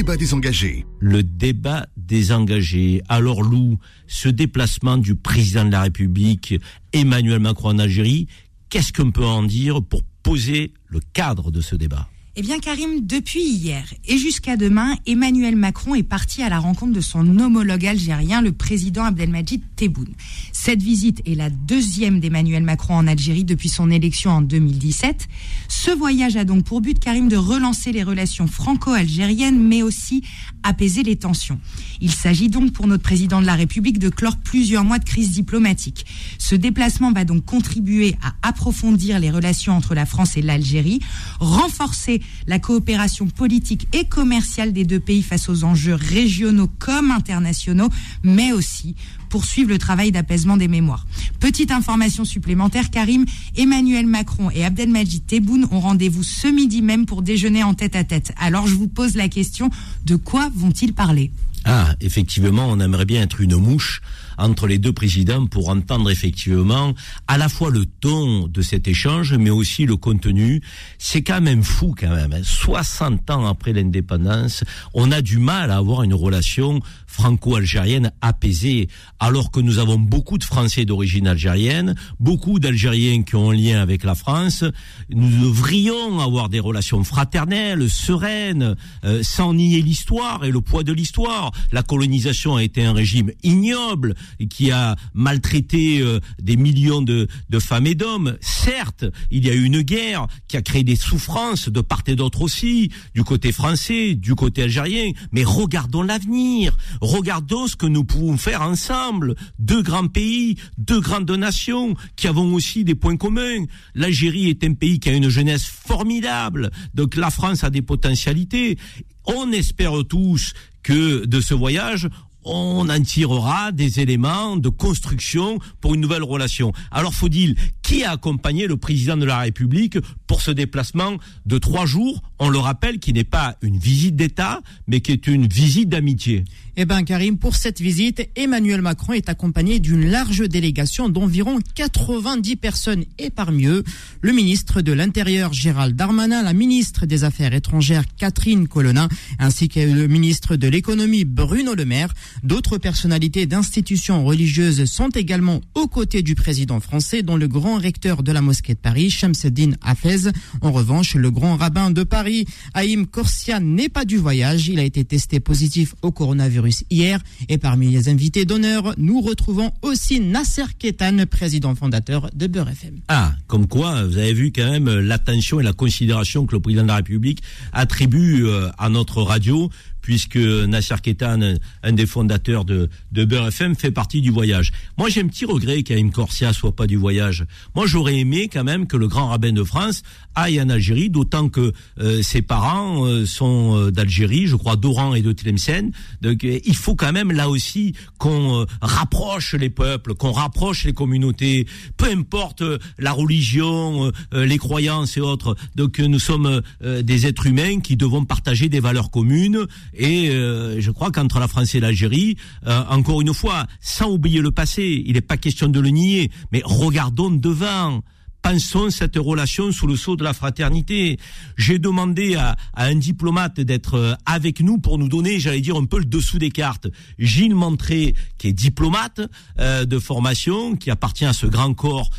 débat des engagés. Le débat des engagés. Alors Lou, ce déplacement du président de la République, Emmanuel Macron en Algérie, qu'est-ce qu'on peut en dire pour poser le cadre de ce débat? Eh bien, Karim, depuis hier et jusqu'à demain, Emmanuel Macron est parti à la rencontre de son homologue algérien, le président Abdelmajid Tebboune. Cette visite est la deuxième d'Emmanuel Macron en Algérie depuis son élection en 2017. Ce voyage a donc pour but, Karim, de relancer les relations franco-algériennes, mais aussi apaiser les tensions. Il s'agit donc pour notre président de la République de clore plusieurs mois de crise diplomatique. Ce déplacement va donc contribuer à approfondir les relations entre la France et l'Algérie, renforcer la coopération politique et commerciale des deux pays face aux enjeux régionaux comme internationaux, mais aussi poursuivre le travail d'apaisement des mémoires. Petite information supplémentaire, Karim, Emmanuel Macron et Abdelmajid Tebboune ont rendez-vous ce midi même pour déjeuner en tête à tête. Alors je vous pose la question, de quoi vont-ils parler? Ah, effectivement, on aimerait bien être une mouche entre les deux présidents pour entendre effectivement à la fois le ton de cet échange, mais aussi le contenu. C'est quand même fou quand même. 60 hein. ans après l'indépendance, on a du mal à avoir une relation franco-algérienne apaisée, alors que nous avons beaucoup de Français d'origine algérienne, beaucoup d'Algériens qui ont un lien avec la France. Nous devrions avoir des relations fraternelles, sereines, euh, sans nier l'histoire et le poids de l'histoire. La colonisation a été un régime ignoble qui a maltraité euh, des millions de, de femmes et d'hommes. Certes, il y a eu une guerre qui a créé des souffrances de part et d'autre aussi, du côté français, du côté algérien, mais regardons l'avenir, regardons ce que nous pouvons faire ensemble. Deux grands pays, deux grandes nations qui avons aussi des points communs. L'Algérie est un pays qui a une jeunesse formidable, donc la France a des potentialités. On espère tous que de ce voyage, on en tirera des éléments de construction pour une nouvelle relation. Alors faut-il qui a accompagné le président de la République pour ce déplacement de trois jours On le rappelle, qui n'est pas une visite d'État, mais qui est une visite d'amitié? Eh bien, Karim, pour cette visite, Emmanuel Macron est accompagné d'une large délégation d'environ 90 personnes et parmi eux, le ministre de l'Intérieur Gérald Darmanin, la ministre des Affaires étrangères Catherine Colonna, ainsi que le ministre de l'Économie Bruno Le Maire. D'autres personnalités d'institutions religieuses sont également aux côtés du président français, dont le grand recteur de la mosquée de Paris, Shamseddin Hafez. En revanche, le grand rabbin de Paris, Haïm Korsia, n'est pas du voyage. Il a été testé positif au coronavirus hier. Et parmi les invités d'honneur, nous retrouvons aussi Nasser Ketan, président fondateur de Beurre FM. Ah, comme quoi, vous avez vu quand même l'attention et la considération que le président de la République attribue euh, à notre radio puisque Nasser Ketan, un des fondateurs de, de Beurre FM, fait partie du voyage. Moi, j'ai un petit regret qu'Aïm Corsia soit pas du voyage. Moi, j'aurais aimé quand même que le grand rabbin de France aille en Algérie, d'autant que euh, ses parents euh, sont euh, d'Algérie, je crois d'Oran et de Tlemcen. Donc, il faut quand même là aussi qu'on rapproche les peuples, qu'on rapproche les communautés, peu importe la religion, les croyances et autres. Donc, nous sommes des êtres humains qui devons partager des valeurs communes et euh, je crois qu'entre la France et l'Algérie, euh, encore une fois, sans oublier le passé, il n'est pas question de le nier, mais regardons devant pensons cette relation sous le sceau de la fraternité. J'ai demandé à, un diplomate d'être euh, avec nous pour nous donner, j'allais dire, un peu le dessous des cartes. Gilles Montré, qui est diplomate de formation, qui appartient à ce grand corps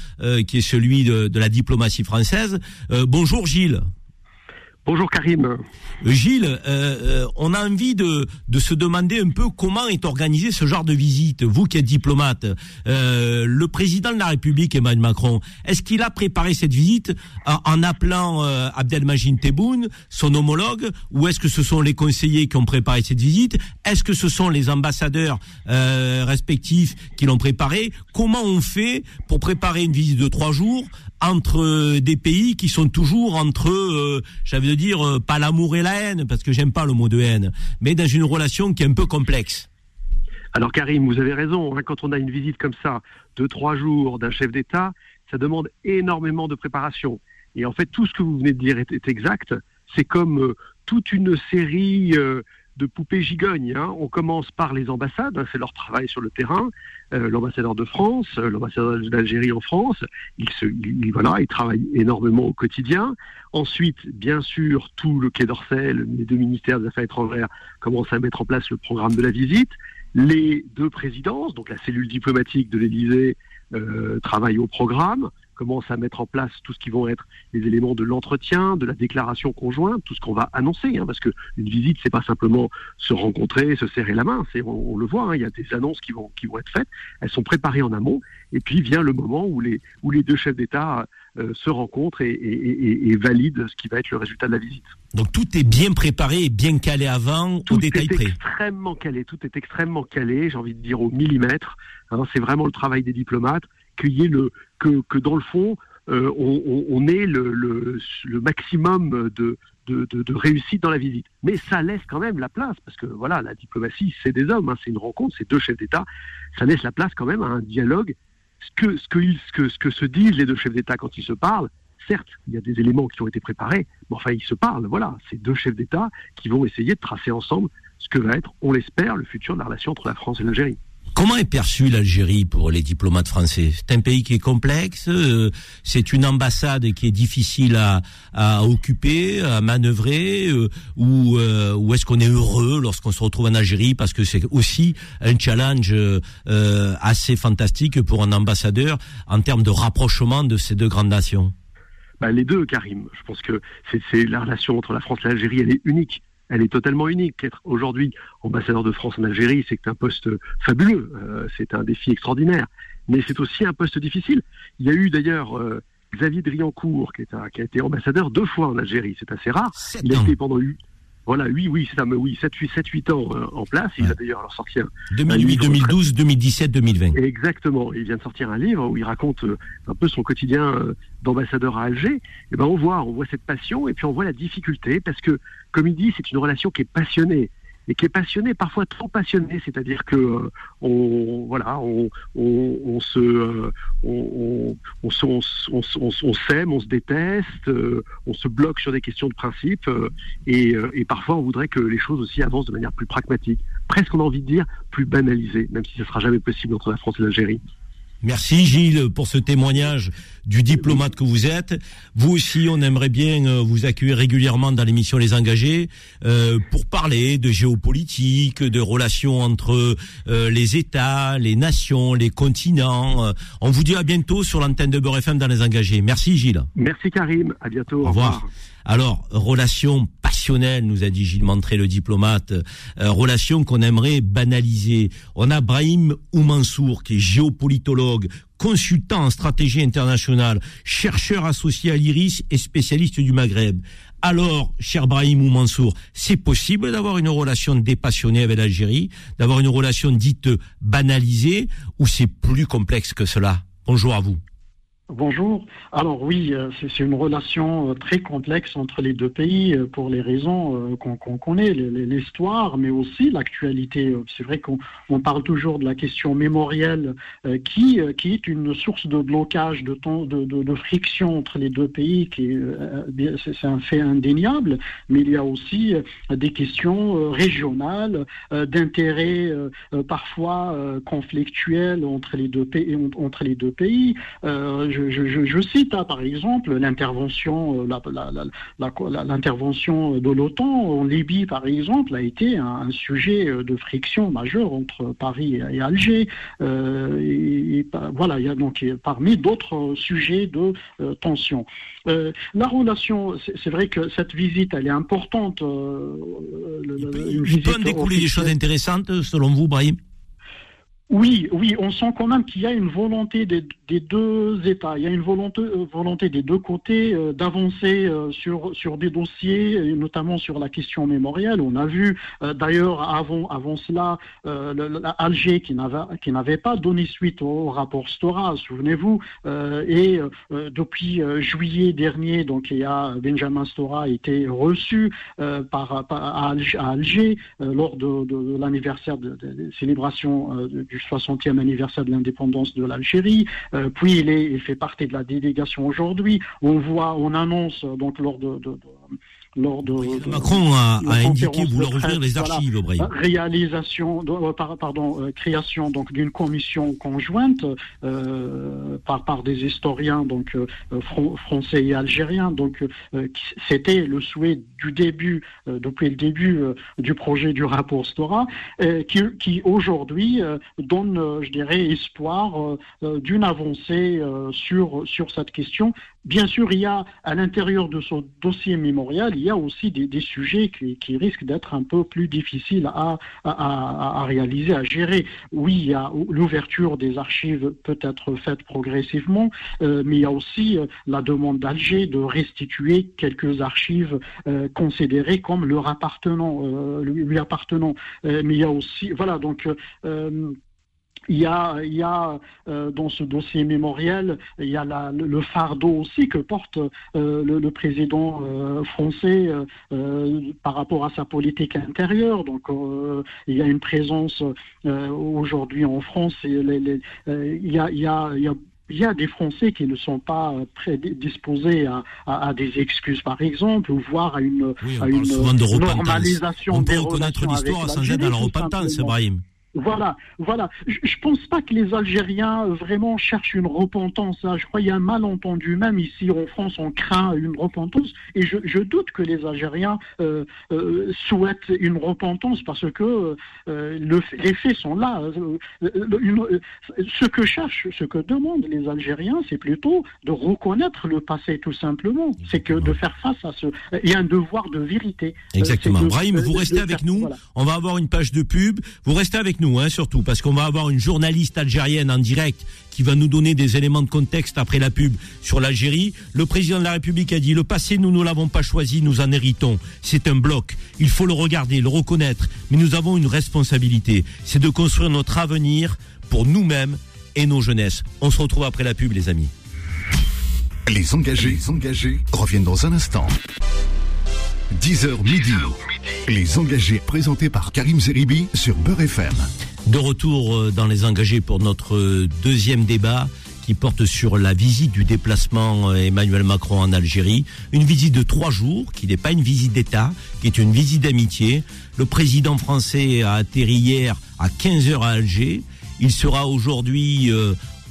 qui est celui de, de la diplomatie française. bonjour Gilles. Bonjour Karim. Euh, Gilles, euh, euh, on a envie de, se demander un peu comment est organisé ce genre de visite. Vous qui êtes diplomate, le président de la République, Emmanuel Macron, est-ce qu'il a préparé cette visite en, appelant Abdelmajid Tebboune, son homologue, ou est-ce que ce sont les conseillers qui ont préparé cette visite? Est-ce que ce sont les ambassadeurs respectifs qui l'ont préparé? Comment on fait pour préparer une visite de trois jours entre des pays qui sont toujours entre, j'avais dire euh, pas l'amour et la haine, parce que j'aime pas le mot de haine, mais dans une relation qui est un peu complexe. Alors Karim, vous avez raison, hein, quand on a une visite comme ça de trois jours d'un chef d'État, ça demande énormément de préparation. Et en fait, tout ce que vous venez de dire est, exact. C'est comme euh, toute une série euh, de poupées gigognes. Hein. On commence par les ambassades, hein, c'est leur travail sur le terrain. Euh, l'ambassadeur de France, l'ambassadeur d'Algérie en France, il, se, il, voilà, il travaille énormément au quotidien. Ensuite, bien sûr, tout le Quai d'Orsay, les deux ministères des Affaires étrangères commencent à mettre en place le programme de la visite. Les deux présidences, donc la cellule diplomatique de l'Élysée, euh, travaillent au programme commence à mettre en place tout ce qui vont être les éléments de l'entretien, de la déclaration conjointe, tout ce qu'on va annoncer, hein, parce que une visite, c'est pas simplement se rencontrer, se serrer la main, c'est on, le voit, hein, il y a des annonces qui vont qui vont être faites, elles sont préparées en amont, et puis vient le moment où les où les deux chefs d'État euh, se rencontrent et, et, valident ce qui va être le résultat de la visite. Donc tout est bien préparé et bien calé avant, tout au détail est près. Extrêmement calé, tout est extrêmement calé, j'ai envie de dire au millimètre. Hein, c'est vraiment le travail des diplomates le que, dans le fond euh, on, on, ait le, maximum de, réussite dans la visite. Mais ça laisse quand même la place, parce que voilà, la diplomatie, c'est des hommes, hein, c'est une rencontre, c'est deux chefs d'État, ça laisse la place quand même à un dialogue. Ce que se disent les deux chefs d'État quand ils se parlent, certes, il y a des éléments qui ont été préparés, mais enfin, ils se parlent, voilà, c'est deux chefs d'État qui vont essayer de tracer ensemble ce que va être, on l'espère, le futur de la relation entre la France et l'Algérie. Comment est perçue l'Algérie pour les diplomates français? C'est un pays qui est complexe, euh, c'est une ambassade qui est difficile à, à occuper, à manœuvrer, euh, ou, euh, est-ce qu'on est heureux lorsqu'on se retrouve en Algérie parce que c'est aussi un challenge assez fantastique pour un ambassadeur en termes de rapprochement de ces deux grandes nations? Bah, Les deux, Karim. Je pense que c'est la relation entre la France et l'Algérie, elle est unique elle est totalement unique. Être aujourd'hui ambassadeur de France en Algérie, c'est un poste fabuleux, euh, c'est un défi extraordinaire, mais c'est aussi un poste difficile. Il y a eu d'ailleurs euh, Xavier Driancourt, qui, qui, a été ambassadeur deux fois en Algérie, c'est assez rare. Il a été pendant voilà, oui, oui, c'est ça, mais oui, 7, 8, 7, 8 ans euh, en place. Il a d'ailleurs sorti un. 2008, 2012, 2017, 2020. Exactement. Il vient de sortir un livre où il raconte euh, un peu son quotidien euh, d'ambassadeur à Alger. Et ben, on voit, on voit cette passion et puis on voit la difficulté parce que, comme il dit, c'est une relation qui est passionnée et qui est passionné, parfois trop passionné, c'est-à-dire que euh, on voilà, on, se euh, s'aime, on se déteste, euh, on se bloque sur des questions de principe et, et, parfois on voudrait que les choses aussi avancent de manière plus pragmatique, presque on a envie de dire plus banalisée, même si ce sera jamais possible entre la France et l'Algérie. Merci Gilles pour ce témoignage du diplomate que vous êtes. Vous aussi, on aimerait bien euh, vous accueillir régulièrement dans l'émission Les Engagés euh, pour parler de géopolitique, de relations entre euh, les États, les nations, les continents. on vous dit à bientôt sur l'antenne de Beurre FM dans Les Engagés. Merci Gilles. Merci Karim. À bientôt. Au revoir. Alors, relation passionnelle, nous a dit Gilles Montré, le diplomate, euh, relation qu'on aimerait banaliser. On a Brahim Oumansour, qui est géopolitologue, consultant en stratégie internationale, chercheur associé à l'IRIS et spécialiste du Maghreb. Alors, cher Brahim Oumansour, c'est possible d'avoir une relation dépassionnée avec l'Algérie, d'avoir une relation dite banalisée, ou c'est plus complexe que cela? Bonjour à vous. Bonjour. Alors oui, euh, c'est une relation euh, très complexe entre les deux pays euh, pour les raisons qu'on connaît, l'histoire, mais aussi l'actualité. C'est vrai qu'on parle toujours de la question mémorielle qui, est une source de blocage, de, de, de, friction entre les deux pays, c'est un fait indéniable, mais il y a aussi des questions régionales, d'intérêts parfois conflictuels entre les deux pays. Entre les deux pays cite hein, par exemple l'intervention, euh, l'intervention de l'OTAN en Libye par exemple a été un, sujet de friction majeur entre Paris et, Alger. Euh, et, voilà, il y a donc parmi d'autres sujets de euh, tension. la relation, c'est vrai que cette visite, elle est importante. il peut en découler des choses intéressantes selon vous, Brahim? Oui, oui, on sent quand même qu'il y a une volonté des, deux États, il y a une volonté, euh, volonté des deux côtés euh, d'avancer euh, sur, des dossiers, notamment sur la question mémorielle. On a vu d'ailleurs avant, avant cela Alger qui n'avait, pas donné suite au rapport Stora, souvenez-vous, et depuis juillet dernier, donc il y Benjamin Stora a été reçu par, à Alger, lors de, de, l'anniversaire de, de, célébration du 60e anniversaire de l'indépendance de l'Algérie. Euh, puis il, est, il fait partie de la délégation aujourd'hui. On voit, on annonce donc lors de lors de, Macron a, a indiqué vouloir ouvrir les archives, voilà, Réalisation, euh, pardon, euh, création donc d'une commission conjointe euh, par par des historiens donc français et algériens. Donc c'était le souhait du début, depuis le début du projet du rapport Stora, qui, qui aujourd'hui donne, je dirais, espoir d'une avancée sur sur cette question Bien sûr, il y a à l'intérieur de ce dossier mémorial, il y a aussi des, sujets qui, risquent d'être un peu plus difficiles à, réaliser, à gérer. Oui, il y a l'ouverture des archives peut être faite progressivement, euh, mais il y a aussi euh, la demande d'Alger de restituer quelques archives euh, considérées comme leur appartenant, appartenant. mais il y a aussi, voilà, donc il y a, il y a euh, dans ce dossier mémoriel, il y a la, le, fardeau aussi que porte euh, le, président euh, français par rapport à sa politique intérieure. Donc il y a une présence aujourd'hui en France. Et il, y a, il, y a, il y a il y a des Français qui ne sont pas prédisposés à, à, à, des excuses, par exemple, ou voire à une, à une normalisation on peut reconnaître l'histoire sans être dans la repentance, Brahim. Voilà, voilà. Je, ne pense pas que les Algériens vraiment cherchent une repentance. Hein. Je crois qu'il y a un malentendu. Même ici en France, on craint une repentance. Et je, doute que les Algériens euh, euh, souhaitent une repentance parce que euh, les faits sont là. ce que cherchent, ce que demandent les Algériens, c'est plutôt de reconnaître le passé, tout simplement. C'est que de faire face à ce. Il y a un devoir de vérité. Exactement. Brahim, vous restez avec nous. On va avoir une page de pub. Vous restez avec nous, hein, surtout, parce qu'on va avoir une journaliste algérienne en direct qui va nous donner des éléments de contexte après la pub sur l'Algérie. Le président de la République a dit le passé, nous ne l'avons pas choisi, nous en héritons. C'est un bloc. Il faut le regarder, le reconnaître. Mais nous avons une responsabilité. C'est de construire notre avenir pour nous-mêmes et nos jeunesses. On se retrouve après la pub, les amis. Les engagés, les engagés reviennent dans un instant. 10h midi. Les engagés présentés par Karim Zeribi sur Beurre FM. De retour euh, dans les engagés pour notre euh, deuxième débat qui porte sur la visite du déplacement euh, Emmanuel Macron en Algérie. Une visite de trois jours, qui n'est pas une visite d'État, qui est une visite d'amitié. Le président français a atterri hier à 15h à Alger. Il sera aujourd'hui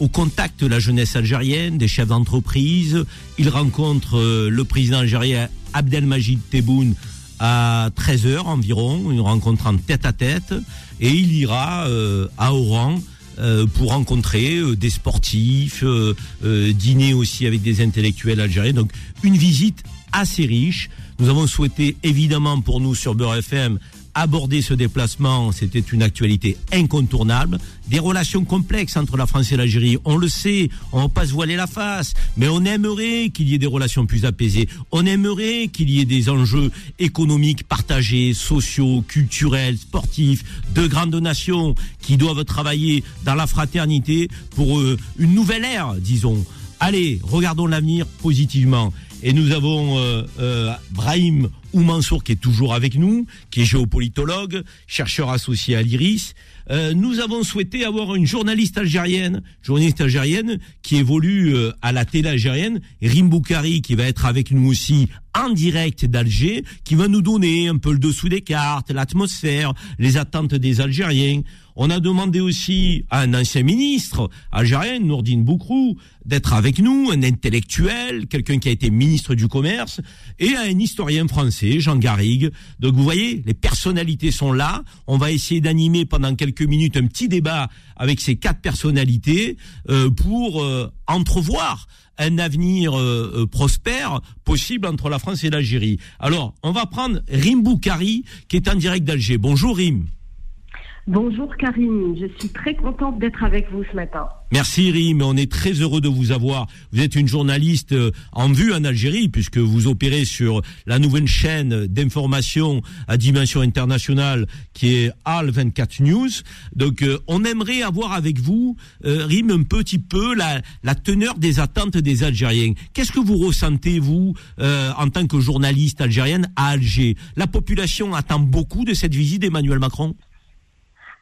au contact de la jeunesse algérienne, des chefs d'entreprise. Il rencontre le président algérien Abdelmajid Tebboune à 13h environ, une rencontre en tête à tête, et il ira euh, à Oran euh, pour rencontrer euh, des sportifs, dîner aussi avec des intellectuels algériens. Donc une visite assez riche. Nous avons souhaité évidemment pour nous sur Beurre FM aborder ce déplacement, c'était une actualité incontournable. Des relations complexes entre la France et l'Algérie, on le sait, on va pas se voiler la face, mais on aimerait qu'il y ait des relations plus apaisées. On aimerait qu'il y ait des enjeux économiques partagés, sociaux, culturels, sportifs, de grandes nations qui doivent travailler dans la fraternité pour euh, une nouvelle ère, disons. Allez, regardons l'avenir positivement. Et nous avons euh, euh, Brahim Oumansour qui est toujours avec nous, qui est géopolitologue, chercheur associé à l'IRIS. Euh, nous avons souhaité avoir une journaliste algérienne, journaliste algérienne qui évolue euh, à la télé algérienne, Rim Boukari qui va être avec nous aussi en direct d'Alger, qui va nous donner un peu le dessous des cartes, l'atmosphère, les attentes des Algériens. On a demandé aussi à un ancien ministre algérien, Nourdine Boukrou, d'être avec nous, un intellectuel, quelqu'un qui a été ministre du Commerce, et à un historien français, Jean Garrigue. Donc vous voyez, les personnalités sont là. On va essayer d'animer pendant quelques minutes un petit débat avec ces quatre personnalités euh, pour euh, entrevoir un avenir euh, prospère possible entre la France et l'Algérie. Alors, on va prendre Rim Boukari, qui est en direct d'Alger. Bonjour Rim. Bonjour Karine, je suis très contente d'être avec vous ce matin. Merci Rim, on est très heureux de vous avoir. Vous êtes une journaliste euh, en vue en Algérie puisque vous opérez sur la nouvelle chaîne d'information à dimension internationale qui est AL 24 News. Donc euh, on aimerait avoir avec vous, euh, Rim, un petit peu la, teneur des attentes des Algériens. Qu'est-ce que vous ressentez, vous, en tant que journaliste algérienne à Alger? La population attend beaucoup de cette visite d'Emmanuel Macron?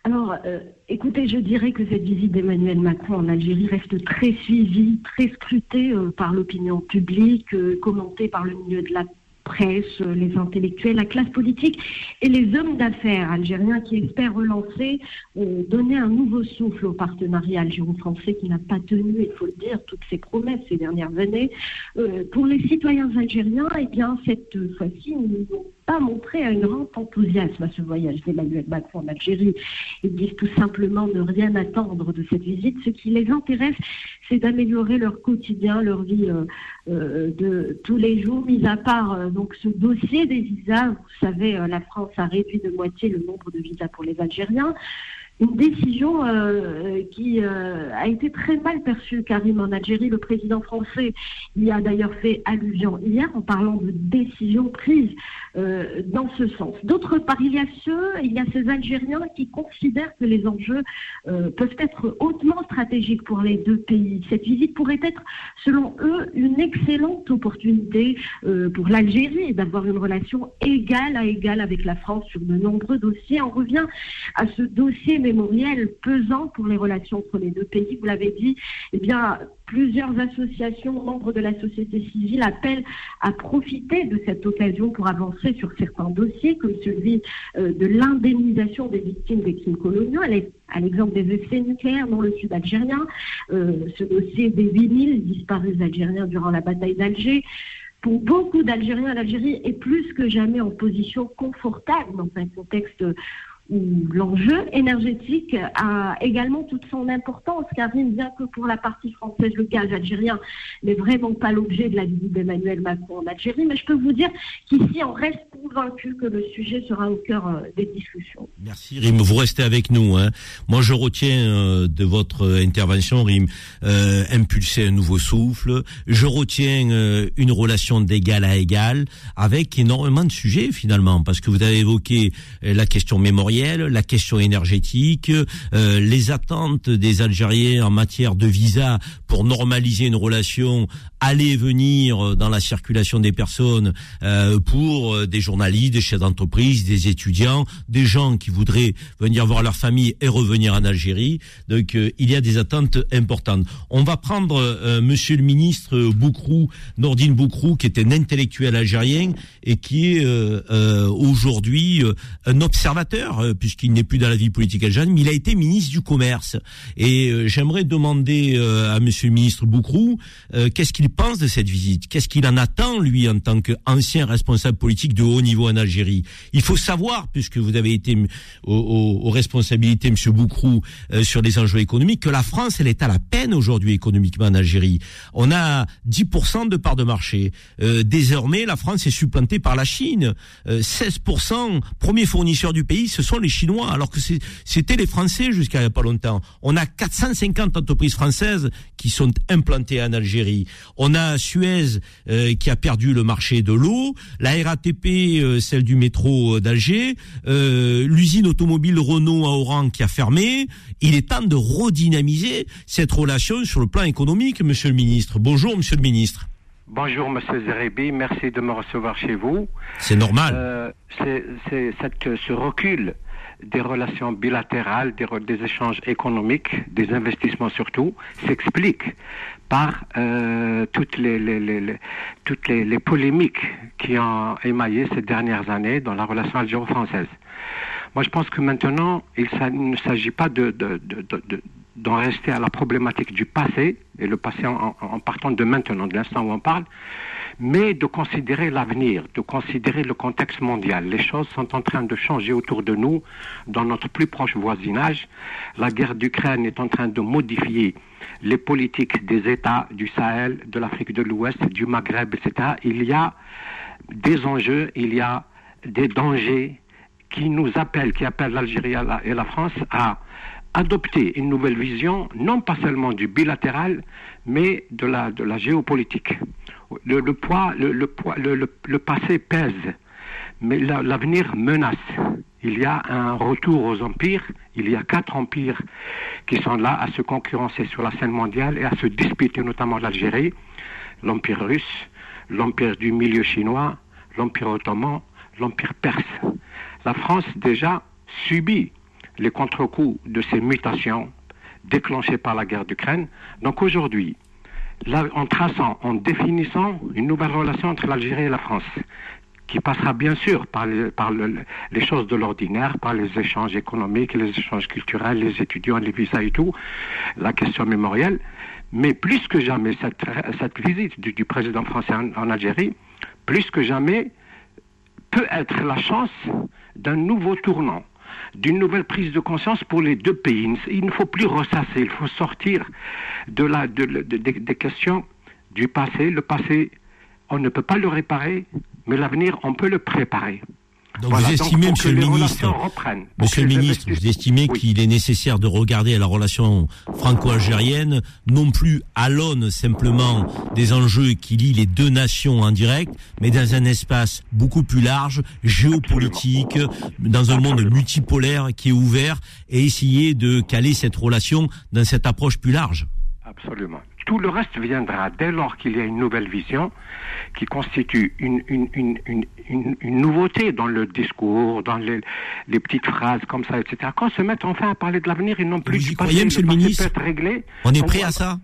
Alors, euh, écoutez, je dirais que cette visite d'Emmanuel Macron en Algérie reste très suivie, très scrutée euh, par l'opinion publique, euh, commentée par le milieu de la presse, les intellectuels, la classe politique et les hommes d'affaires algériens qui espèrent relancer, donner un nouveau souffle au partenariat algéro-français qui n'a pas tenu, il faut le dire, toutes ses promesses ces dernières années. pour les citoyens algériens, eh bien, cette fois-ci, nous pas montré un grand enthousiasme à ce voyage d'Emmanuel Macron en Algérie. Ils disent tout simplement ne rien attendre de cette visite. Ce qui les intéresse, c'est d'améliorer leur quotidien, leur vie euh, euh, de tous les jours, mis à part euh, donc ce dossier des visas. Vous savez, la France a réduit de moitié le nombre de visas pour les Algériens une décision euh, qui euh, a été très mal perçue, Karim, en Algérie. Le président français y a d'ailleurs fait allusion hier en parlant de décision prise euh, dans ce sens. D'autre part, il y a ceux, il y a ces Algériens qui considèrent que les enjeux peuvent être hautement stratégiques pour les deux pays. Cette visite pourrait être, selon eux, une excellente opportunité pour l'Algérie d'avoir une relation égale à égale avec la France sur de nombreux dossiers. On revient à ce dossier mémoriel pesant pour les relations entre les deux pays. Vous l'avez dit, eh bien, plusieurs associations, membres de la société civile, appellent à profiter de cette occasion pour avancer sur certains dossiers, comme celui euh, de l'indemnisation des victimes des crimes coloniaux, à l'exemple des essais nucléaires dans le sud algérien, euh, ce dossier des 8000 disparus algériens durant la bataille d'Alger pour beaucoup d'Algériens, l'Algérie est plus que jamais en position confortable dans un contexte l'enjeu énergétique a également toute son importance, car bien que pour la partie française, le gaz algérien n'est vraiment pas l'objet de la visite d'Emmanuel Macron en Algérie, mais je peux vous dire qu'ici, on reste convaincu que le sujet sera au cœur euh, des discussions. Merci Rim, vous restez avec nous. Hein. Moi, je retiens euh, de votre intervention, Rim, euh, impulser un nouveau souffle. Je retiens une relation d'égal à égal, avec énormément de sujets finalement, parce que vous avez évoqué la question mémorielle, la question énergétique, euh, les attentes des Algériens en matière de visa pour normaliser une relation aller et venir dans la circulation des personnes euh, pour euh, des journalistes, des chefs d'entreprise, des étudiants, des gens qui voudraient venir voir leur famille et revenir en Algérie. Donc il y a des attentes importantes. On va prendre Monsieur le ministre Boukrou, Nordine Boukrou, qui est un intellectuel algérien et qui est aujourd'hui un observateur euh, puisqu'il n'est plus dans la vie politique algérienne, mais il a été ministre du Commerce. Et euh, j'aimerais demander euh, à Monsieur le ministre Boukrou qu'est-ce qu'il pense de cette visite, qu'est-ce qu'il en attend lui en tant qu'ancien responsable politique de haut niveau en Algérie? Il faut savoir, puisque vous avez été aux, responsabilités, Monsieur Boukrou, sur les enjeux économiques, que la France, elle est à la peine aujourd'hui économiquement en Algérie. On a 10% de part de marché. désormais, la France est supplantée par la Chine. 16%, premier fournisseur du pays, ce sont les Chinois, alors que c'était les Français jusqu'à il n'y a pas longtemps. On a 450 entreprises françaises qui sont implantées en Algérie. On a Suez euh, qui a perdu le marché de l'eau, la RATP, euh, celle du métro euh, d'Alger, l'usine automobile Renault à Oran qui a fermé. Il est temps de redynamiser cette relation sur le plan économique, Monsieur le Ministre. Bonjour, Monsieur le Ministre. Bonjour Monsieur Zerebi, merci de me recevoir chez vous. C'est normal. c'est ce recul des relations bilatérales, des, échanges économiques, des investissements surtout, s'explique par euh, toutes, les, toutes les, polémiques qui ont émaillé ces dernières années dans la relation algéro-française. Moi, je pense que maintenant, il ne s'agit pas de, d'en rester à la problématique du passé, et le passé en, partant de maintenant, de l'instant où on parle, mais de considérer l'avenir, de considérer le contexte mondial. Les choses sont en train de changer autour de nous, dans notre plus proche voisinage. La guerre d'Ukraine est en train de modifier les politiques des États du Sahel, de l'Afrique de l'Ouest, du Maghreb, etc. Il y a des enjeux, il y a des dangers qui nous appelle, qui appelle l'Algérie et la- et la France à adopter une nouvelle vision, non pas seulement du bilatéral, mais de la, de la géopolitique. Le, le poids, le, le poids, le, passé pèse, mais la- l'avenir menace. Il y a un retour aux empires, il y a quatre empires qui sont là à se concurrencer sur la scène mondiale et à se disputer notamment l'Algérie, l'empire russe, l'empire du milieu chinois, l'empire ottoman, l'empire perse. La France déjà subit les contre-coups de ces mutations déclenchées par la guerre d'Ukraine. Donc aujourd'hui, en traçant, en définissant une nouvelle relation entre l'Algérie et la France, qui passera bien sûr par les, choses de l'ordinaire, par les échanges économiques, les échanges culturels, les étudiants, les visas et tout, la question mémorielle. Mais plus que jamais, cette, visite du, président français en Algérie, plus que jamais, peut être la chance d'un nouveau tournant, d'une nouvelle prise de conscience pour les deux pays. Il ne- faut plus ressasser, il faut sortir de la, de- de- de- des questions du passé. Le passé, on ne peut pas le réparer, mais l'avenir, on peut le préparer. Donc Voilà, vous estimez, Monsieur le ministre, Monsieur le ministre, vous estimez qu'il est nécessaire de regarder la relation franco-algérienne non plus à l'aune simplement des enjeux qui lient les deux nations en direct, mais dans un espace beaucoup plus large, géopolitique, dans un monde multipolaire qui est ouvert, et essayer de caler cette relation dans cette approche plus large. Absolument. Tout le reste viendra dès lors qu'il y a une nouvelle vision qui constitue une, une, une, une, une- une nouveauté dans le discours, dans les, les petites phrases comme ça, etc. Quand se mettent enfin à parler de l'avenir et non plus du passé, le passé ministre peut être réglé. On est On prêt à ça?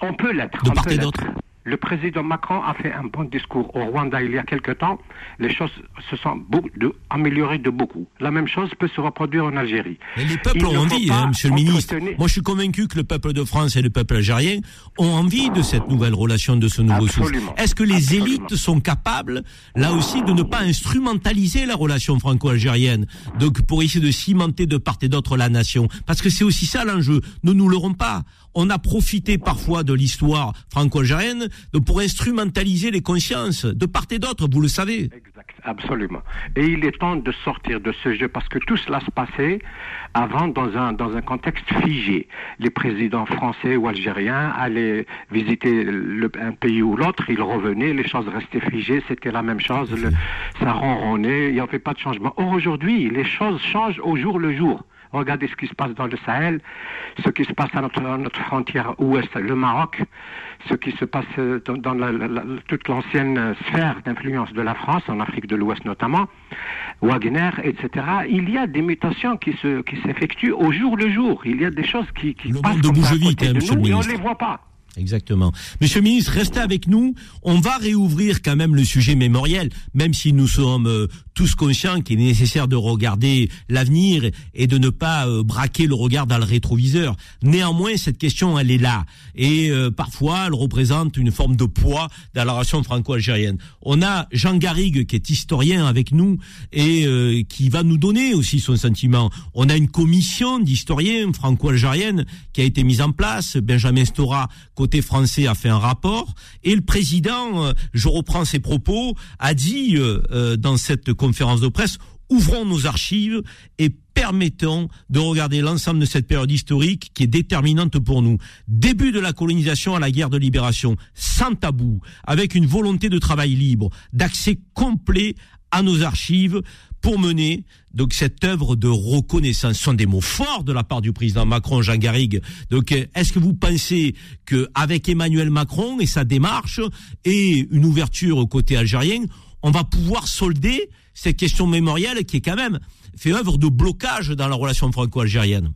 On peut l'être. De part et d'autre. Le président Macron a fait un bon discours au Rwanda il y a quelque temps. Les choses se sont de- améliorées de beaucoup. La même chose peut se reproduire en Algérie. Mais les peuples ont envie, hein, monsieur le ministre. Moi, je suis convaincu que le peuple de France et le peuple algérien ont envie de cette nouvelle relation, de ce nouveau souffle. Absolument. Est-ce que les élites sont capables, là aussi, de ne pas instrumentaliser la relation franco-algérienne, donc pour essayer de cimenter de part et d'autre la nation Parce que c'est aussi ça l'enjeu. Ne nous l'aurons pas. On a profité parfois de l'histoire franco-algérienne pour instrumentaliser les consciences de part et d'autre, vous le savez. Absolument. Et il est temps de sortir de ce jeu parce que tout cela se passait avant dans un, dans un contexte figé. Les présidents français ou algériens allaient visiter le- un pays ou l'autre, ils revenaient, les choses restaient figées, c'était la même chose, le, ça ronronnait, il n'y avait pas de changement. Or aujourd'hui, les choses changent au jour le jour. Regardez ce qui se passe dans le Sahel, ce qui se passe à notre, à notre frontière ouest, le Maroc, ce qui se passe euh, dans, dans la- la- toute l'ancienne sphère d'influence de la France, en Afrique de l'Ouest notamment, Wagner, etc. Il y a des mutations qui se qui s'effectuent au jour le jour. Il y a des choses qui, qui passent monde comme ça à vite, côté hein, de monsieur nous le et on ministre. les voit pas. Exactement. Monsieur le ministre, restez avec nous. On va réouvrir quand même le sujet mémoriel, même si nous sommes euh, tous conscients qu'il est nécessaire de regarder l'avenir et de ne pas euh, braquer le regard dans le rétroviseur. Néanmoins, cette question, elle est là. Et euh, parfois, elle représente une forme de poids dans la relation franco-algérienne. On a Jean Garrigue, qui est historien avec nous et euh, qui va nous donner aussi son sentiment. On a une commission d'historiens franco-algériennes qui a été mise en place. Benjamin Stora, côté français, a fait un rapport. Et le président, euh, je reprends ses propos, a dit euh, euh, dans cette conférence de presse, ouvrons nos archives et permettons de regarder l'ensemble de cette période historique qui est déterminante pour nous. Début de la colonisation à la guerre de libération, sans tabou, avec une volonté de travail libre, d'accès complet à nos archives pour mener donc cette œuvre de reconnaissance. Ce sont des mots forts de la part du président Macron, Jean Garrigue. Donc, est-ce que vous pensez que avec Emmanuel Macron et sa démarche et une ouverture au côté algérien, on va pouvoir solder cette question mémorielle qui est quand même fait œuvre de blocage dans la relation franco-algérienne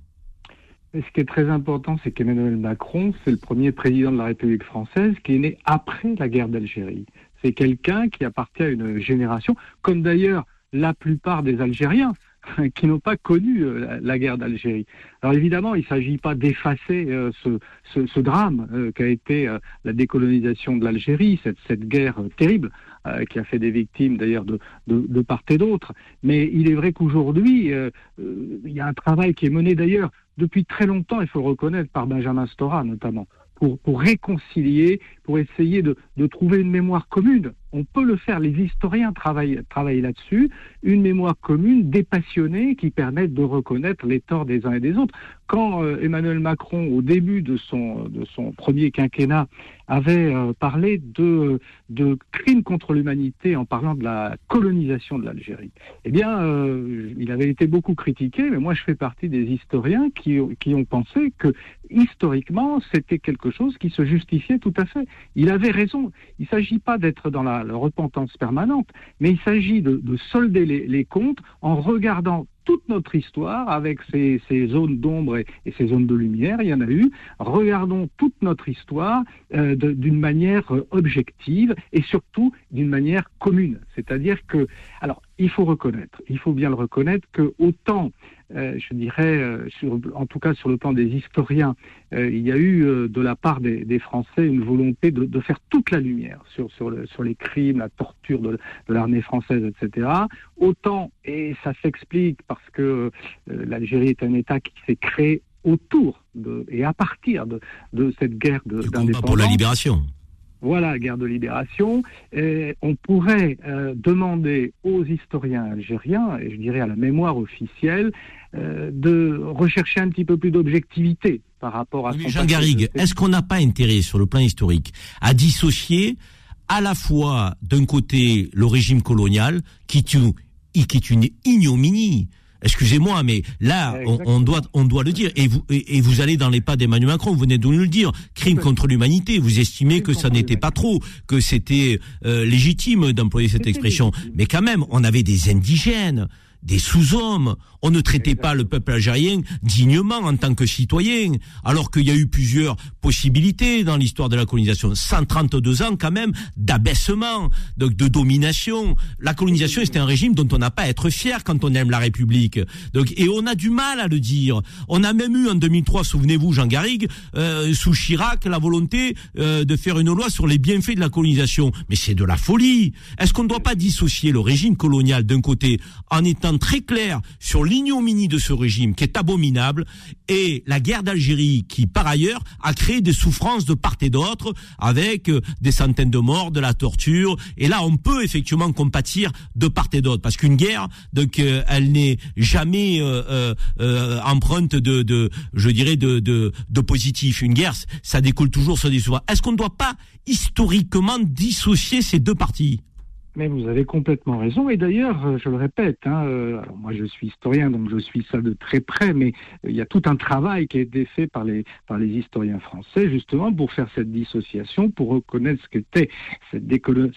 ce qui est très important, c'est qu'Emmanuel Macron, c'est le premier président de la République française qui est né après la guerre d'Algérie. C'est quelqu'un qui appartient à une génération, comme d'ailleurs la plupart des Algériens, qui n'ont pas connu euh, la, guerre d'Algérie. Alors évidemment, il ne s'agit pas d'effacer euh, ce, drame euh, qu'a été la décolonisation de l'Algérie, cette, guerre terrible euh, qui a fait des victimes d'ailleurs de, part et d'autre. Mais il est vrai qu'aujourd'hui, euh, euh, il y a un travail qui est mené d'ailleurs depuis très longtemps, il faut le reconnaître, par Benjamin Stora notamment, pour, réconcilier, pour essayer de trouver une mémoire commune On peut le faire. Les historiens travaillent, là-dessus. Une mémoire commune, dépassionnée, qui permette de reconnaître les torts des uns et des autres. Quand euh, Emmanuel Macron, au début de son, premier quinquennat, avait euh, parlé de, de crimes contre l'humanité en parlant de la colonisation de l'Algérie, eh bien, euh, il avait été beaucoup critiqué, mais moi je fais partie des historiens qui, qui ont pensé que historiquement, c'était quelque chose qui se justifiait tout à fait. Il avait raison. Il ne s'agit pas d'être dans la, la, repentance permanente, mais il s'agit de, de, solder les, comptes en regardant toute notre histoire avec ces, zones d'ombre et, et, ces zones de lumière, il y en a eu. Regardons toute notre histoire euh, d'une manière euh, objective et surtout d'une manière commune. C'est-à-dire que, alors, il faut reconnaître, il faut bien le reconnaître que autant, je dirais, euh, sur, en tout cas sur le plan des historiens, euh, il y a eu euh, de la part des, des Français une volonté de, de, faire toute la lumière sur, sur, le, sur les crimes, la torture de, de l'armée française, etc. Autant, et ça s'explique parce que euh, l'Algérie est un État qui s'est créé autour de, et à partir de, de cette guerre d'indépendance. pour la libération? Voilà la guerre de libération. Et on pourrait euh, demander aux historiens algériens, et je dirais à la mémoire officielle, euh, de rechercher un petit peu plus d'objectivité par rapport à oui, Jean Garrigue, est-ce qu'on n'a pas intérêt sur le plan historique à dissocier à la fois d'un côté le régime colonial qui, qui est une ignominie Excusez-moi, mais là, on, on, doit, on doit le dire. Et vous, et, et vous allez dans les pas d'Emmanuel Macron. Vous venez de nous le dire. Crime contre l'humanité. Vous estimez que ça n'était pas trop, que c'était euh, légitime d'employer cette expression. Mais quand même, on avait des indigènes des sous-hommes. On ne traitait pas le peuple algérien dignement en tant que citoyen, alors qu'il y a eu plusieurs possibilités dans l'histoire de la colonisation. 132 ans quand même d'abaissement, de, de, domination. La colonisation, c'était un régime dont on n'a pas à être fier quand on aime la République. Donc, et on a du mal à le dire. On a même eu en 2003, souvenez-vous, Jean Garrigue, euh, sous Chirac, la volonté euh, de faire une loi sur les bienfaits de la colonisation. Mais c'est de la folie. Est-ce qu'on ne doit pas dissocier le régime colonial d'un côté en étant très clair sur l'ignominie de ce régime qui est abominable et la guerre d'Algérie qui, par ailleurs, a créé des souffrances de part et d'autre avec euh, des centaines de morts, de la torture. Et là, on peut effectivement compatir de part et d'autre parce qu'une guerre, donc, euh, elle n'est jamais euh, empreinte de, je dirais, de, de positif. Une guerre, ça découle toujours sur des souffrances. Est-ce qu'on ne doit pas historiquement dissocier ces deux parties? Mais vous avez complètement raison. Et d'ailleurs, je le répète, hein, alors moi je suis historien, donc je suis ça de très près, mais il y a tout un travail qui a été fait par les, par les historiens français, justement, pour faire cette dissociation, pour reconnaître ce qu'était cette,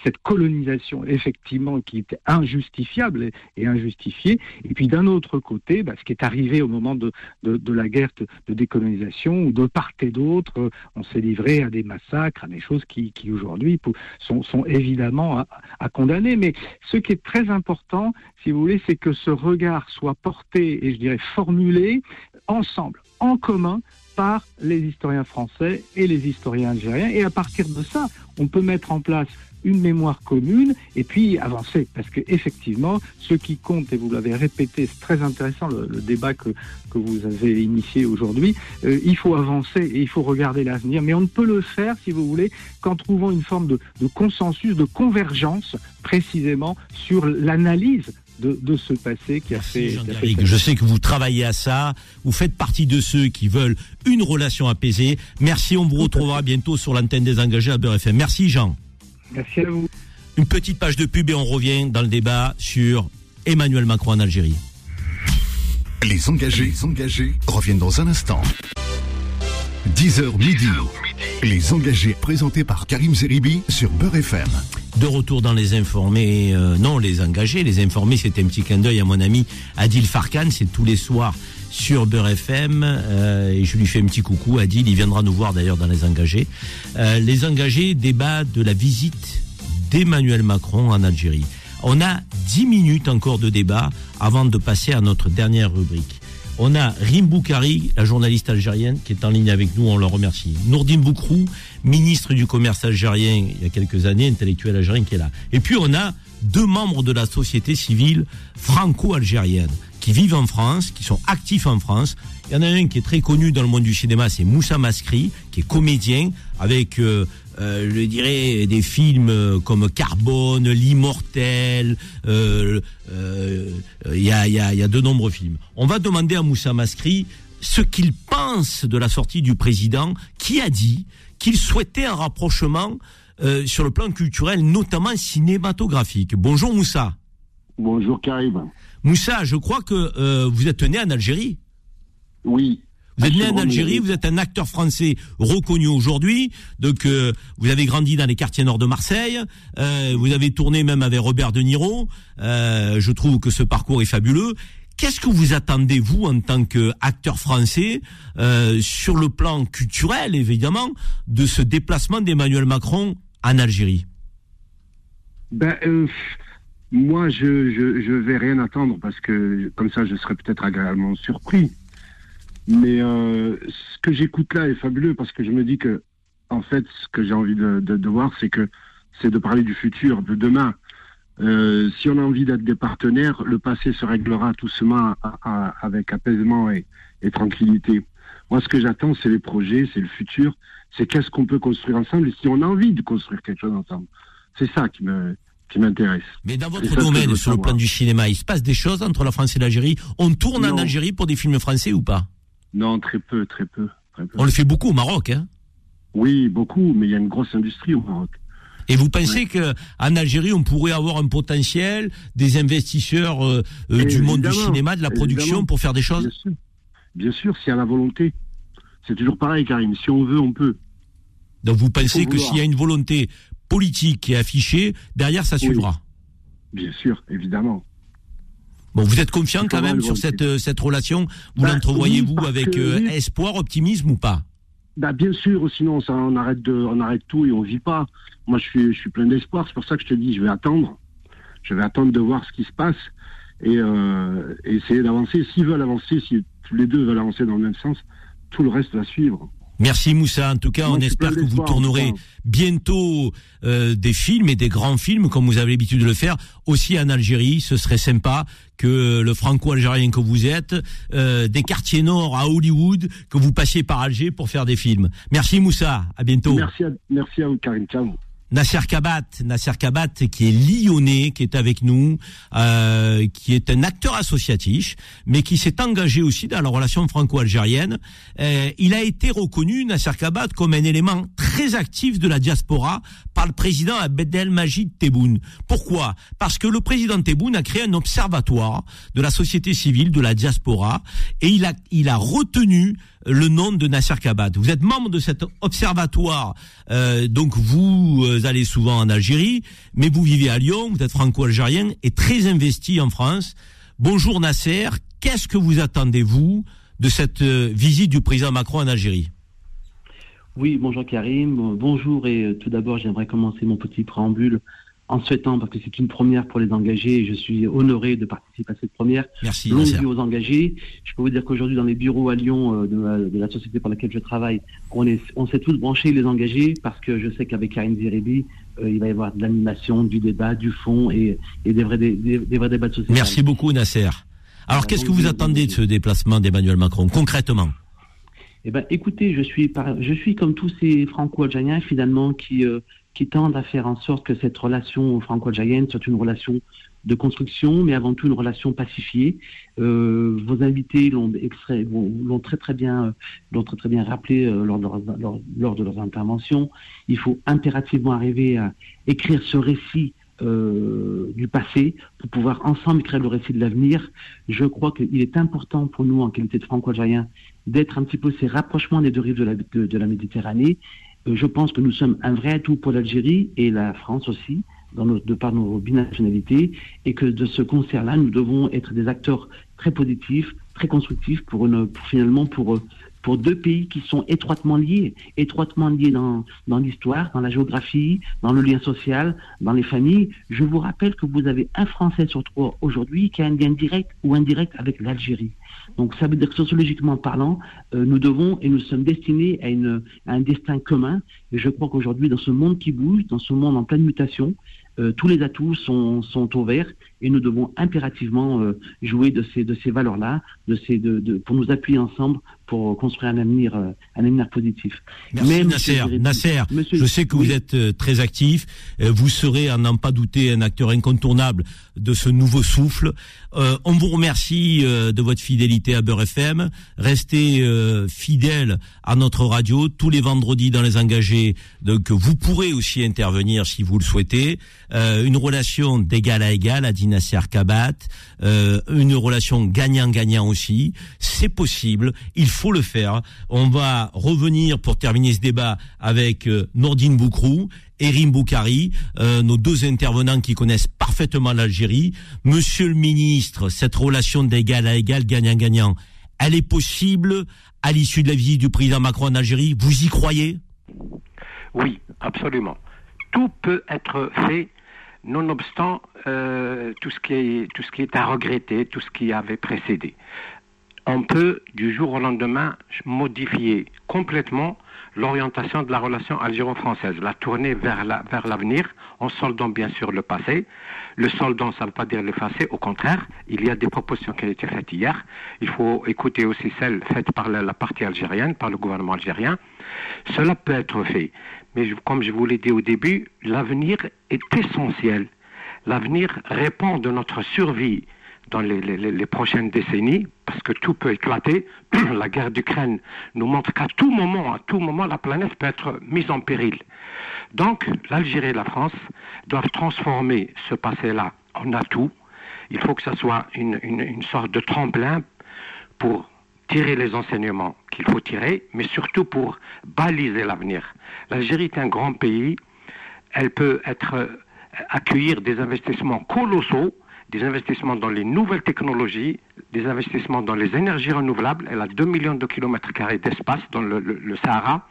cette colonisation, effectivement, qui était injustifiable et, injustifiée. Et puis d'un autre côté, bah, ce qui est arrivé au moment de, de, la guerre de, décolonisation, où de part et d'autre, on s'est livré à des massacres, à des choses qui, aujourd'hui sont, sont évidemment à, à condamner Mais ce qui est très important, si vous voulez, c'est que ce regard soit porté et je dirais formulé ensemble, en commun, par les historiens français et les historiens algériens. Et à partir de ça, on peut mettre en place une mémoire commune et puis avancer. Parce que effectivement, ce qui compte, et vous l'avez répété, c'est très intéressant le, débat que, que vous avez initié aujourd'hui, euh, il faut avancer et il faut regarder l'avenir. Mais on ne peut le faire, si vous voulez, qu'en trouvant une forme de, consensus, de convergence précisément sur l'analyse de, de, ce passé qui a fait. Jean fait je sais que vous travaillez à ça. Vous faites partie de ceux qui veulent une relation apaisée. Merci. On vous retrouvera bientôt sur l'antenne des engagés à Beurre FM. Merci, Jean. Merci à vous. Une petite page de pub et on revient dans le débat sur Emmanuel Macron en Algérie. Les engagés, les engagés reviennent dans un instant. 10h midi. Les engagés présentés par Karim Zeribi sur Beurre FM. De retour dans les informés, euh, non les engagés, les informés c'était un petit clin d'œil à mon ami Adil Farkan, c'est tous les soirs sur Beurre FM euh, et je lui fais un petit coucou, Adil, il viendra nous voir d'ailleurs dans les engagés. Euh, les engagés débattent de la visite d'Emmanuel Macron en Algérie. On a 10 minutes encore de débat avant de passer à notre dernière rubrique. On a Rim Boukari, la journaliste algérienne, qui est en ligne avec nous, on le remercie. Nourdine Boukrou, ministre du commerce algérien il y a quelques années, intellectuel algérien qui est là. Et puis on a deux membres de la société civile franco-algérienne, vivent en France, qui sont actifs en France. Il y en a un qui est très connu dans le monde du cinéma, c'est Moussa Maskri, qui est comédien, avec, euh, euh, je dirais, des films euh, comme Carbone, L'Immortel, euh, euh, il y, a, y, a, y a de nombreux films. On va demander à Moussa Maskri ce qu'il pense de la sortie du président, qui a dit qu'il souhaitait un rapprochement euh, sur le plan culturel, notamment cinématographique. Bonjour Moussa. Bonjour Karim. Moussa, je crois que euh, vous êtes né en Algérie. Oui. Vous êtes né en Algérie, vous êtes un acteur français reconnu aujourd'hui. Donc, euh, vous avez grandi dans les quartiers nord de Marseille. Euh, vous avez tourné même avec Robert De Niro. Je trouve que ce parcours est fabuleux. Qu'est-ce que vous attendez, vous, en tant qu'acteur français, sur le plan culturel, évidemment, de ce déplacement d'Emmanuel Macron en Algérie? Ben, euh, moi, je, je, je vais rien attendre parce que comme ça, je serais peut-être agréablement surpris. Mais euh, ce que j'écoute là est fabuleux parce que je me dis que, en fait, ce que j'ai envie de, de, de voir, c'est que c'est de parler du futur, de demain. Euh, si on a envie d'être des partenaires, le passé se réglera doucement à- avec apaisement et, et tranquillité. Moi, ce que j'attends, c'est les projets, c'est le futur, c'est qu'est-ce qu'on peut construire ensemble et si on a envie de construire quelque chose ensemble. C'est ça qui me qui m'intéresse. Mais dans votre domaine, sur le plan du cinéma, il se passe des choses entre la France et l'Algérie? On tourne en. Algérie pour des films français ou pas? Non, très peu, très peu. très peu. On le fait beaucoup au Maroc, hein? Oui, beaucoup, mais il y a une grosse industrie au Maroc. Et vous pensez que en Algérie, on pourrait avoir un potentiel, des investisseurs euh, euh, du monde du cinéma, de la production pour faire des choses? Bien sûr, Bien sûr s'il y a la volonté. C'est toujours pareil, Karim. Si on veut, on peut. Donc vous pensez que s'il y a une volonté politique qui est affichée, derrière ça Oui. suivra Bien sûr, évidemment. Bon, vous êtes confiant quand même sur cette, euh, cette relation? Vous Bah, l'entrevoyez-vous oui, avec euh, oui. espoir, optimisme ou pas? Bah, bien sûr, sinon ça, on arrête de, on arrête tout et on vit pas. Moi, je suis, je suis plein d'espoir. C'est pour ça que je te dis, je vais attendre. Je vais attendre de voir ce qui se passe et, euh, et essayer d'avancer. S'ils veulent avancer, si tous les deux veulent avancer dans le même sens, tout le reste va suivre. Merci Moussa. En tout cas, Moi, on espère que vous tournerez bientôt euh, des films et des grands films comme vous avez l'habitude de le faire aussi en Algérie. Ce serait sympa que le franco-algérien que vous êtes, euh, des quartiers nord à Hollywood, que vous passiez par Alger pour faire des films. Merci Moussa. À bientôt. Merci à, merci à vous, Karim. Ciao. Nasser Kabat, Nasser Kabat qui est lyonnais, qui est avec nous, euh, qui est un acteur associatif, mais qui s'est engagé aussi dans la relation franco-algérienne. Euh, il a été reconnu, Nasser Kabat, comme un élément très actif de la diaspora par le président Abdelmajid Tebboune. Pourquoi? Parce que le président Tebboune a créé un observatoire de la société civile, de la diaspora, et il a, il a retenu le nom de Nasser Kabat. Vous êtes membre de cet observatoire, euh, donc vous euh, allez souvent en Algérie, mais vous vivez à Lyon, vous êtes franco-algérien et très investi en France. Bonjour Nasser, qu'est-ce que vous attendez, vous, de cette euh, visite du président Macron en Algérie? Oui, bonjour Karim, bonjour et euh, tout d'abord j'aimerais commencer mon petit préambule en souhaitant, parce que c'est une première pour les engagés et je suis honoré de participer à cette première. Merci. Longue vie aux engagés. Je peux vous dire qu'aujourd'hui dans les bureaux à Lyon euh, de, la, de la société pour laquelle je travaille, on, est, on s'est tous branchés les engagés parce que je sais qu'avec Karine Zeribi, euh, il va y avoir de l'animation, du débat, du fond et, et des, vrais, des, des- des vrais débats de société. Merci beaucoup Nasser. Alors qu'est-ce que vous attendez de ce déplacement d'Emmanuel Macron, concrètement? Eh ben, écoutez, je suis, par- je suis comme tous ces franco-algériens finalement qui, euh, qui tendent à faire en sorte que cette relation franco-algérienne soit une relation de construction, mais avant tout une relation pacifiée. Euh, vos invités l'ont très très bien, euh, l'ont très très bien rappelé euh, lors, de leurs, interventions. Il faut impérativement arriver à écrire ce récit du passé pour pouvoir ensemble écrire le récit de l'avenir. Je crois qu'il est important pour nous, en qualité de franco-algériens, d'être un petit peu ces rapprochements des deux rives de la Méditerranée. Euh, je pense que nous sommes un vrai atout pour l'Algérie et la France aussi, de par nos binationalités, et que de ce concert-là, nous devons être des acteurs très positifs, très constructifs pour, pour finalement pour, pour deux pays qui sont étroitement liés, étroitement liés dans, dans l'histoire, dans la géographie, dans le lien social, dans les familles. Je vous rappelle que vous avez un Français sur trois aujourd'hui qui a un lien direct ou indirect avec l'Algérie. Donc ça veut dire que sociologiquement parlant, euh, nous devons et nous sommes destinés à, un destin commun. Et je crois qu'aujourd'hui, dans ce monde qui bouge, dans ce monde en pleine mutation, euh, tous les atouts sont, vert et nous devons impérativement euh, jouer de ces, de ces valeurs-là, de ces, de, de, pour nous appuyer ensemble pour construire un avenir, euh, un avenir positif. Merci Mais, Nasser. monsieur Nasser, monsieur- je sais que vous êtes euh, très actif. Euh, Vous serez, à n'en pas douter, un acteur incontournable de ce nouveau souffle. Euh, on vous remercie euh, de votre fidélité à Beurre FM. Restez euh, fidèles à notre radio tous les vendredis dans les engagés. Donc vous pourrez aussi intervenir si vous le souhaitez. Euh, une relation d'égal à égal, a dit Nasser Kabat. Euh, une relation gagnant-gagnant aussi. C'est possible. Il faut le faire. On va revenir pour terminer ce débat avec euh, Nordine Boukrou et Rim Boukari, euh, nos deux intervenants qui connaissent parfaitement l'Algérie. Monsieur le ministre, cette relation d'égal à égal, gagnant-gagnant, elle est possible à l'issue de la visite du président Macron en Algérie? Vous y croyez? Oui, absolument. Tout peut être fait, nonobstant euh, tout, ce qui est, à regretter, tout ce qui avait précédé. On peut, du jour au lendemain, modifier complètement l'orientation de la relation algéro-française, la tourner vers la- vers l'avenir, en soldant bien sûr le passé. Le soldant, ça ne veut pas dire l'effacer, au contraire, il y a des propositions qui ont été faites hier. Il faut écouter aussi celles faites par la partie algérienne, par le gouvernement algérien. Cela peut être fait. Mais comme je vous l'ai dit au début, l'avenir est essentiel. L'avenir répond de notre survie dans les, prochaines décennies, parce que tout peut éclater. la guerre d'Ukraine nous montre qu'à tout moment, à tout moment, la planète peut être mise en péril. Donc, l'Algérie et la France doivent transformer ce passé-là en atout. Il faut que ce soit une- une sorte de tremplin pour tirer les enseignements qu'il faut tirer, mais surtout pour baliser l'avenir. L'Algérie est un grand pays, elle peut être, euh, accueillir des investissements colossaux, des investissements dans les nouvelles technologies, des investissements dans les énergies renouvelables. Elle a 2 millions de kilomètres carrés d'espace dans le, le- le Sahara.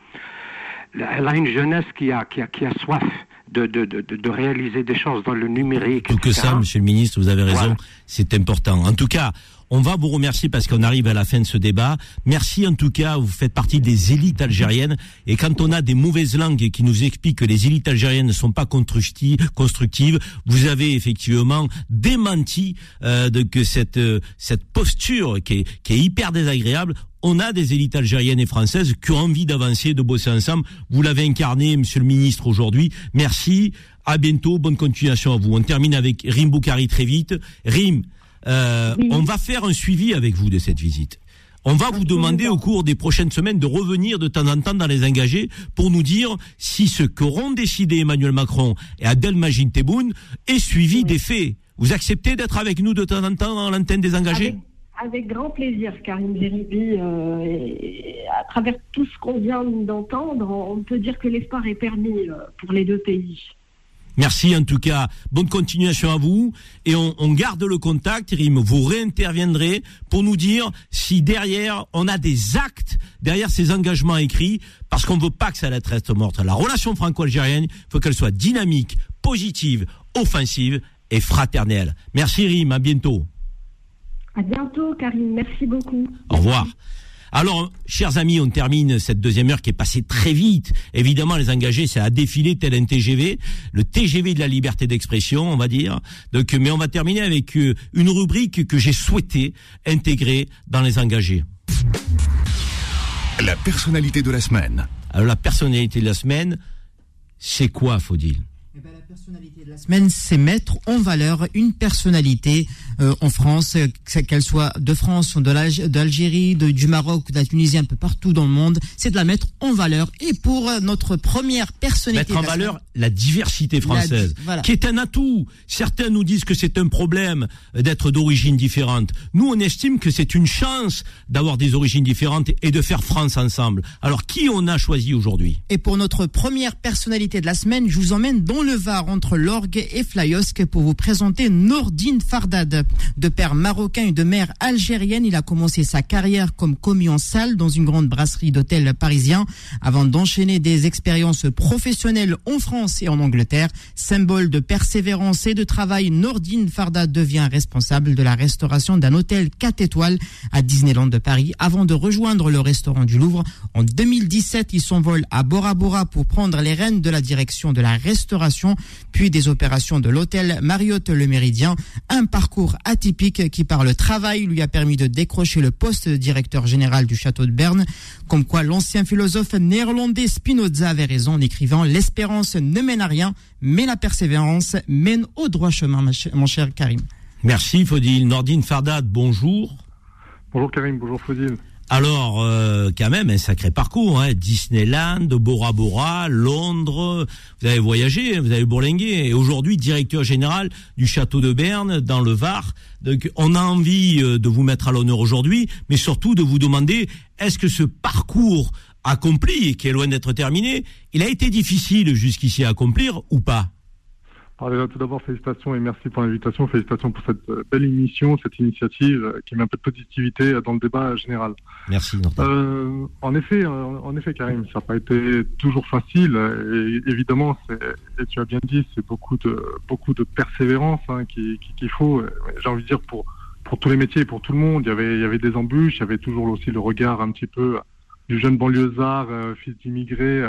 Elle a une jeunesse qui a, qui a, qui a soif de, de, de, de- réaliser des choses dans le numérique. Tout que ça, Monsieur le Ministre, vous avez raison, Voilà. c'est important. En tout cas, on va vous remercier parce qu'on arrive à la fin de ce débat. Merci en tout cas, vous faites partie des élites algériennes. Et quand on a des mauvaises langues qui nous expliquent que les élites algériennes ne sont pas constructi- constructives, vous avez effectivement démenti euh, de que cette euh, cette posture qui est, qui est hyper désagréable. On a des élites algériennes et françaises qui ont envie d'avancer, de bosser ensemble. Vous l'avez incarné, Monsieur le Ministre, aujourd'hui. Merci. À bientôt. Bonne continuation à vous. On termine avec Rim Boukari très vite. Rim, euh, on va faire un suivi avec vous de cette visite. On va vous demander au cours des prochaines semaines de revenir de temps en temps dans les engagés pour nous dire si ce qu'auront décidé Emmanuel Macron et Abdelmajid Tebboune est suivi des faits. Vous acceptez d'être avec nous de temps en temps dans l'antenne des engagés? Avec grand plaisir, Karim Zeribi. euh, à travers tout ce qu'on vient d'entendre, on peut dire que l'espoir est permis euh, pour les deux pays. Merci en tout cas. Bonne continuation à vous. Et on, on garde le contact, Rim. Vous réinterviendrez pour nous dire si derrière, on a des actes derrière ces engagements écrits, parce qu'on ne veut pas que ça reste morte. La relation franco-algérienne, il faut qu'elle soit dynamique, positive, offensive et fraternelle. Merci Rim, à bientôt. À bientôt, Karim. Merci beaucoup. Au revoir. Alors, chers amis, on termine cette deuxième heure qui est passée très vite. Évidemment, les engagés, ça a défilé tel un TGV, le TGV de la liberté d'expression, on va dire. Donc, mais on va terminer avec euh, une rubrique que j'ai souhaité intégrer dans les engagés. La personnalité de la semaine. Alors, la personnalité de la semaine, c'est quoi, Faudil La semaine, c'est mettre en valeur une personnalité euh, en France, euh, que- qu'elle soit de France, ou de l'Alg- d'Algérie, de- du Maroc, de la Tunisie, un peu partout dans le monde. C'est de la mettre en valeur. Et pour euh, notre première personnalité, Mettre en de la valeur semaine- la diversité française, La- voilà. qui est un atout. Certains nous disent que c'est un problème d'être d'origine différente. Nous, on estime que c'est une chance d'avoir des origines différentes et de faire France ensemble. Alors, qui on a choisi aujourd'hui? Et pour notre première personnalité de la semaine, je vous emmène dans le Var entre l'Orgue et Flyosque pour vous présenter Nordine Fardad. De père marocain et de mère algérienne, il a commencé sa carrière comme commis en salle dans une grande brasserie d'hôtel parisien avant d'enchaîner des expériences professionnelles en France et en Angleterre. Symbole de persévérance et de travail, Nordine Fardad devient responsable de la restauration d'un hôtel 4 étoiles à Disneyland de Paris avant de rejoindre le restaurant du Louvre. En 2017, il s'envole à Bora Bora pour prendre les rênes de la direction de la restauration puis des opérations de l'hôtel Marriott Le Méridien. Un parcours atypique qui, par le travail, lui a permis de décrocher le poste de directeur général du château de Berne. Comme quoi, l'ancien philosophe néerlandais Spinoza avait raison en écrivant L'espérance ne mène à rien, mais la persévérance mène au droit chemin, mon cher Karim. Merci Fodil. Nordine Fardad, bonjour. Bonjour Karim, bonjour Fodil. Alors, euh, quand même, un sacré parcours. Hein. Disneyland, Bora Bora, Londres. Vous avez voyagé, vous avez bourlingué. Et aujourd'hui, directeur général du château de Berne, dans le Var. Donc, on a envie euh, de vous mettre à l'honneur aujourd'hui, mais surtout de vous demander, est-ce que ce parcours accompli, qui est loin d'être terminé, il a été difficile jusqu'ici à accomplir ou pas? Alors déjà, tout d'abord, félicitations et merci pour l'invitation. Félicitations pour cette euh, belle émission, cette initiative euh, qui met un peu de positivité euh, dans le débat général. Merci. Euh, en effet, en effet, Karim, ça n'a pas été toujours facile. Et évidemment, et tu as bien dit, c'est beaucoup de beaucoup de persévérance hein, qu'il qui, faut. J'ai envie de dire pour pour tous les métiers, pour tout le monde. Il y avait il y avait des embûches, il y avait toujours aussi le regard un petit peu du jeune banlieusard, fils d'immigrés,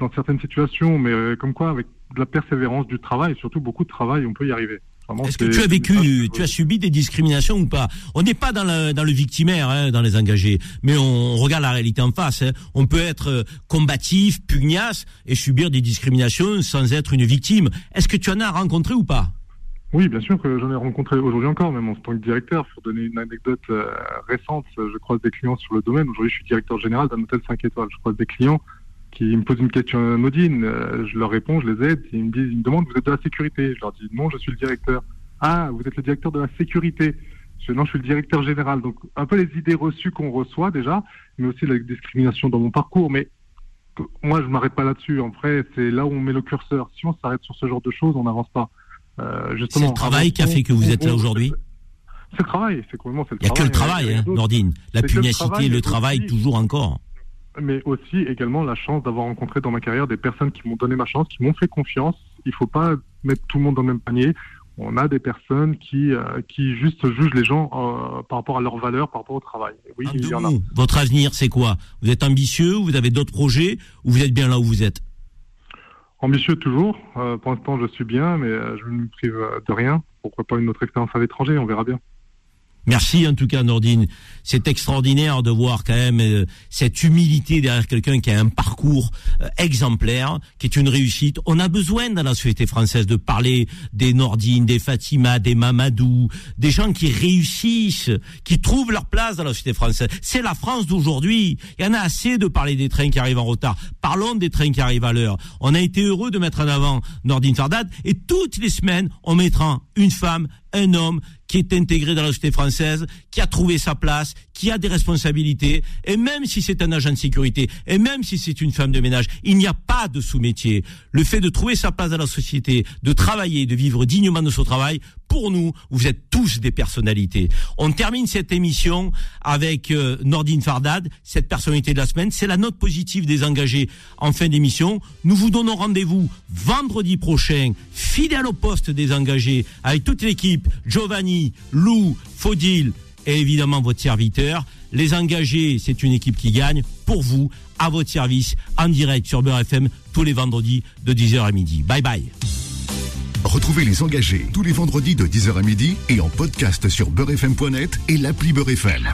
dans certaines situations. Mais comme quoi, avec de la persévérance, du travail, et surtout beaucoup de travail, on peut y arriver. Est-ce que tu as vécu, tu as subi des discriminations ou pas On n'est pas dans le, dans le victimaire, hein, dans les engagés, mais on regarde la réalité en face. Hein. On peut être euh, combatif, pugnace et subir des discriminations sans être une victime. Est-ce que tu en as rencontré ou pas? Oui, bien sûr que j'en ai rencontré aujourd'hui encore, même en tant que directeur. Pour donner une anecdote euh, récente, je croise des clients sur le domaine. Aujourd'hui, je suis directeur général d'un hôtel 5 étoiles. Je croise des clients qui me posent une question anodine, euh, je leur réponds, je les aide, ils me disent, ils me demandent, vous êtes de la sécurité Je leur dis, non, je suis le directeur. Ah, vous êtes le directeur de la sécurité je, Non, je suis le directeur général. Donc, un peu les idées reçues qu'on reçoit déjà, mais aussi la discrimination dans mon parcours. Mais moi, je m'arrête pas là-dessus. En vrai, c'est là où on met le curseur. Si on s'arrête sur ce genre de choses, on n'avance pas. Euh, c'est le travail qui a fait que vous êtes là aujourd'hui C'est le travail, c'est complètement le travail. Il n'y a que le travail, hein, Nordine. La pugnacité, le travail, toujours encore mais aussi également la chance d'avoir rencontré dans ma carrière des personnes qui m'ont donné ma chance, qui m'ont fait confiance. Il ne faut pas mettre tout le monde dans le même panier. On a des personnes qui, euh, qui juste jugent les gens euh, par rapport à leurs valeurs, par rapport au travail. Oui, il y en a. Votre avenir, c'est quoi? Vous êtes ambitieux, vous avez d'autres projets, ou vous êtes bien là où vous êtes? Ambitieux toujours. Euh, pour l'instant, je suis bien, mais je ne me prive de rien. Pourquoi pas une autre expérience à l'étranger? On verra bien. Merci en tout cas Nordine. C'est extraordinaire de voir quand même euh, cette humilité derrière quelqu'un qui a un parcours euh, exemplaire, qui est une réussite. On a besoin dans la société française de parler des Nordines, des Fatima, des Mamadou, des gens qui réussissent, qui trouvent leur place dans la société française. C'est la France d'aujourd'hui. Il y en a assez de parler des trains qui arrivent en retard. Parlons des trains qui arrivent à l'heure. On a été heureux de mettre en avant Nordine Fardad et toutes les semaines on mettra une femme, un homme qui est intégré dans la société française, qui a trouvé sa place, qui a des responsabilités, et même si c'est un agent de sécurité, et même si c'est une femme de ménage, il n'y a pas de sous-métier. Le fait de trouver sa place dans la société, de travailler, de vivre dignement de son travail, pour nous, vous êtes tous des personnalités. On termine cette émission avec euh, Nordine Fardad, cette personnalité de la semaine. C'est la note positive des engagés en fin d'émission. Nous vous donnons rendez-vous vendredi prochain, fidèle au poste des engagés, avec toute l'équipe, Giovanni, Lou, Faudil, et évidemment votre serviteur. Les engagés, c'est une équipe qui gagne pour vous, à votre service, en direct sur Beurre FM tous les vendredis de 10h à midi. Bye bye. Retrouvez les engagés tous les vendredis de 10h à midi et en podcast sur beurrefm.net et l'appli Beurre FM.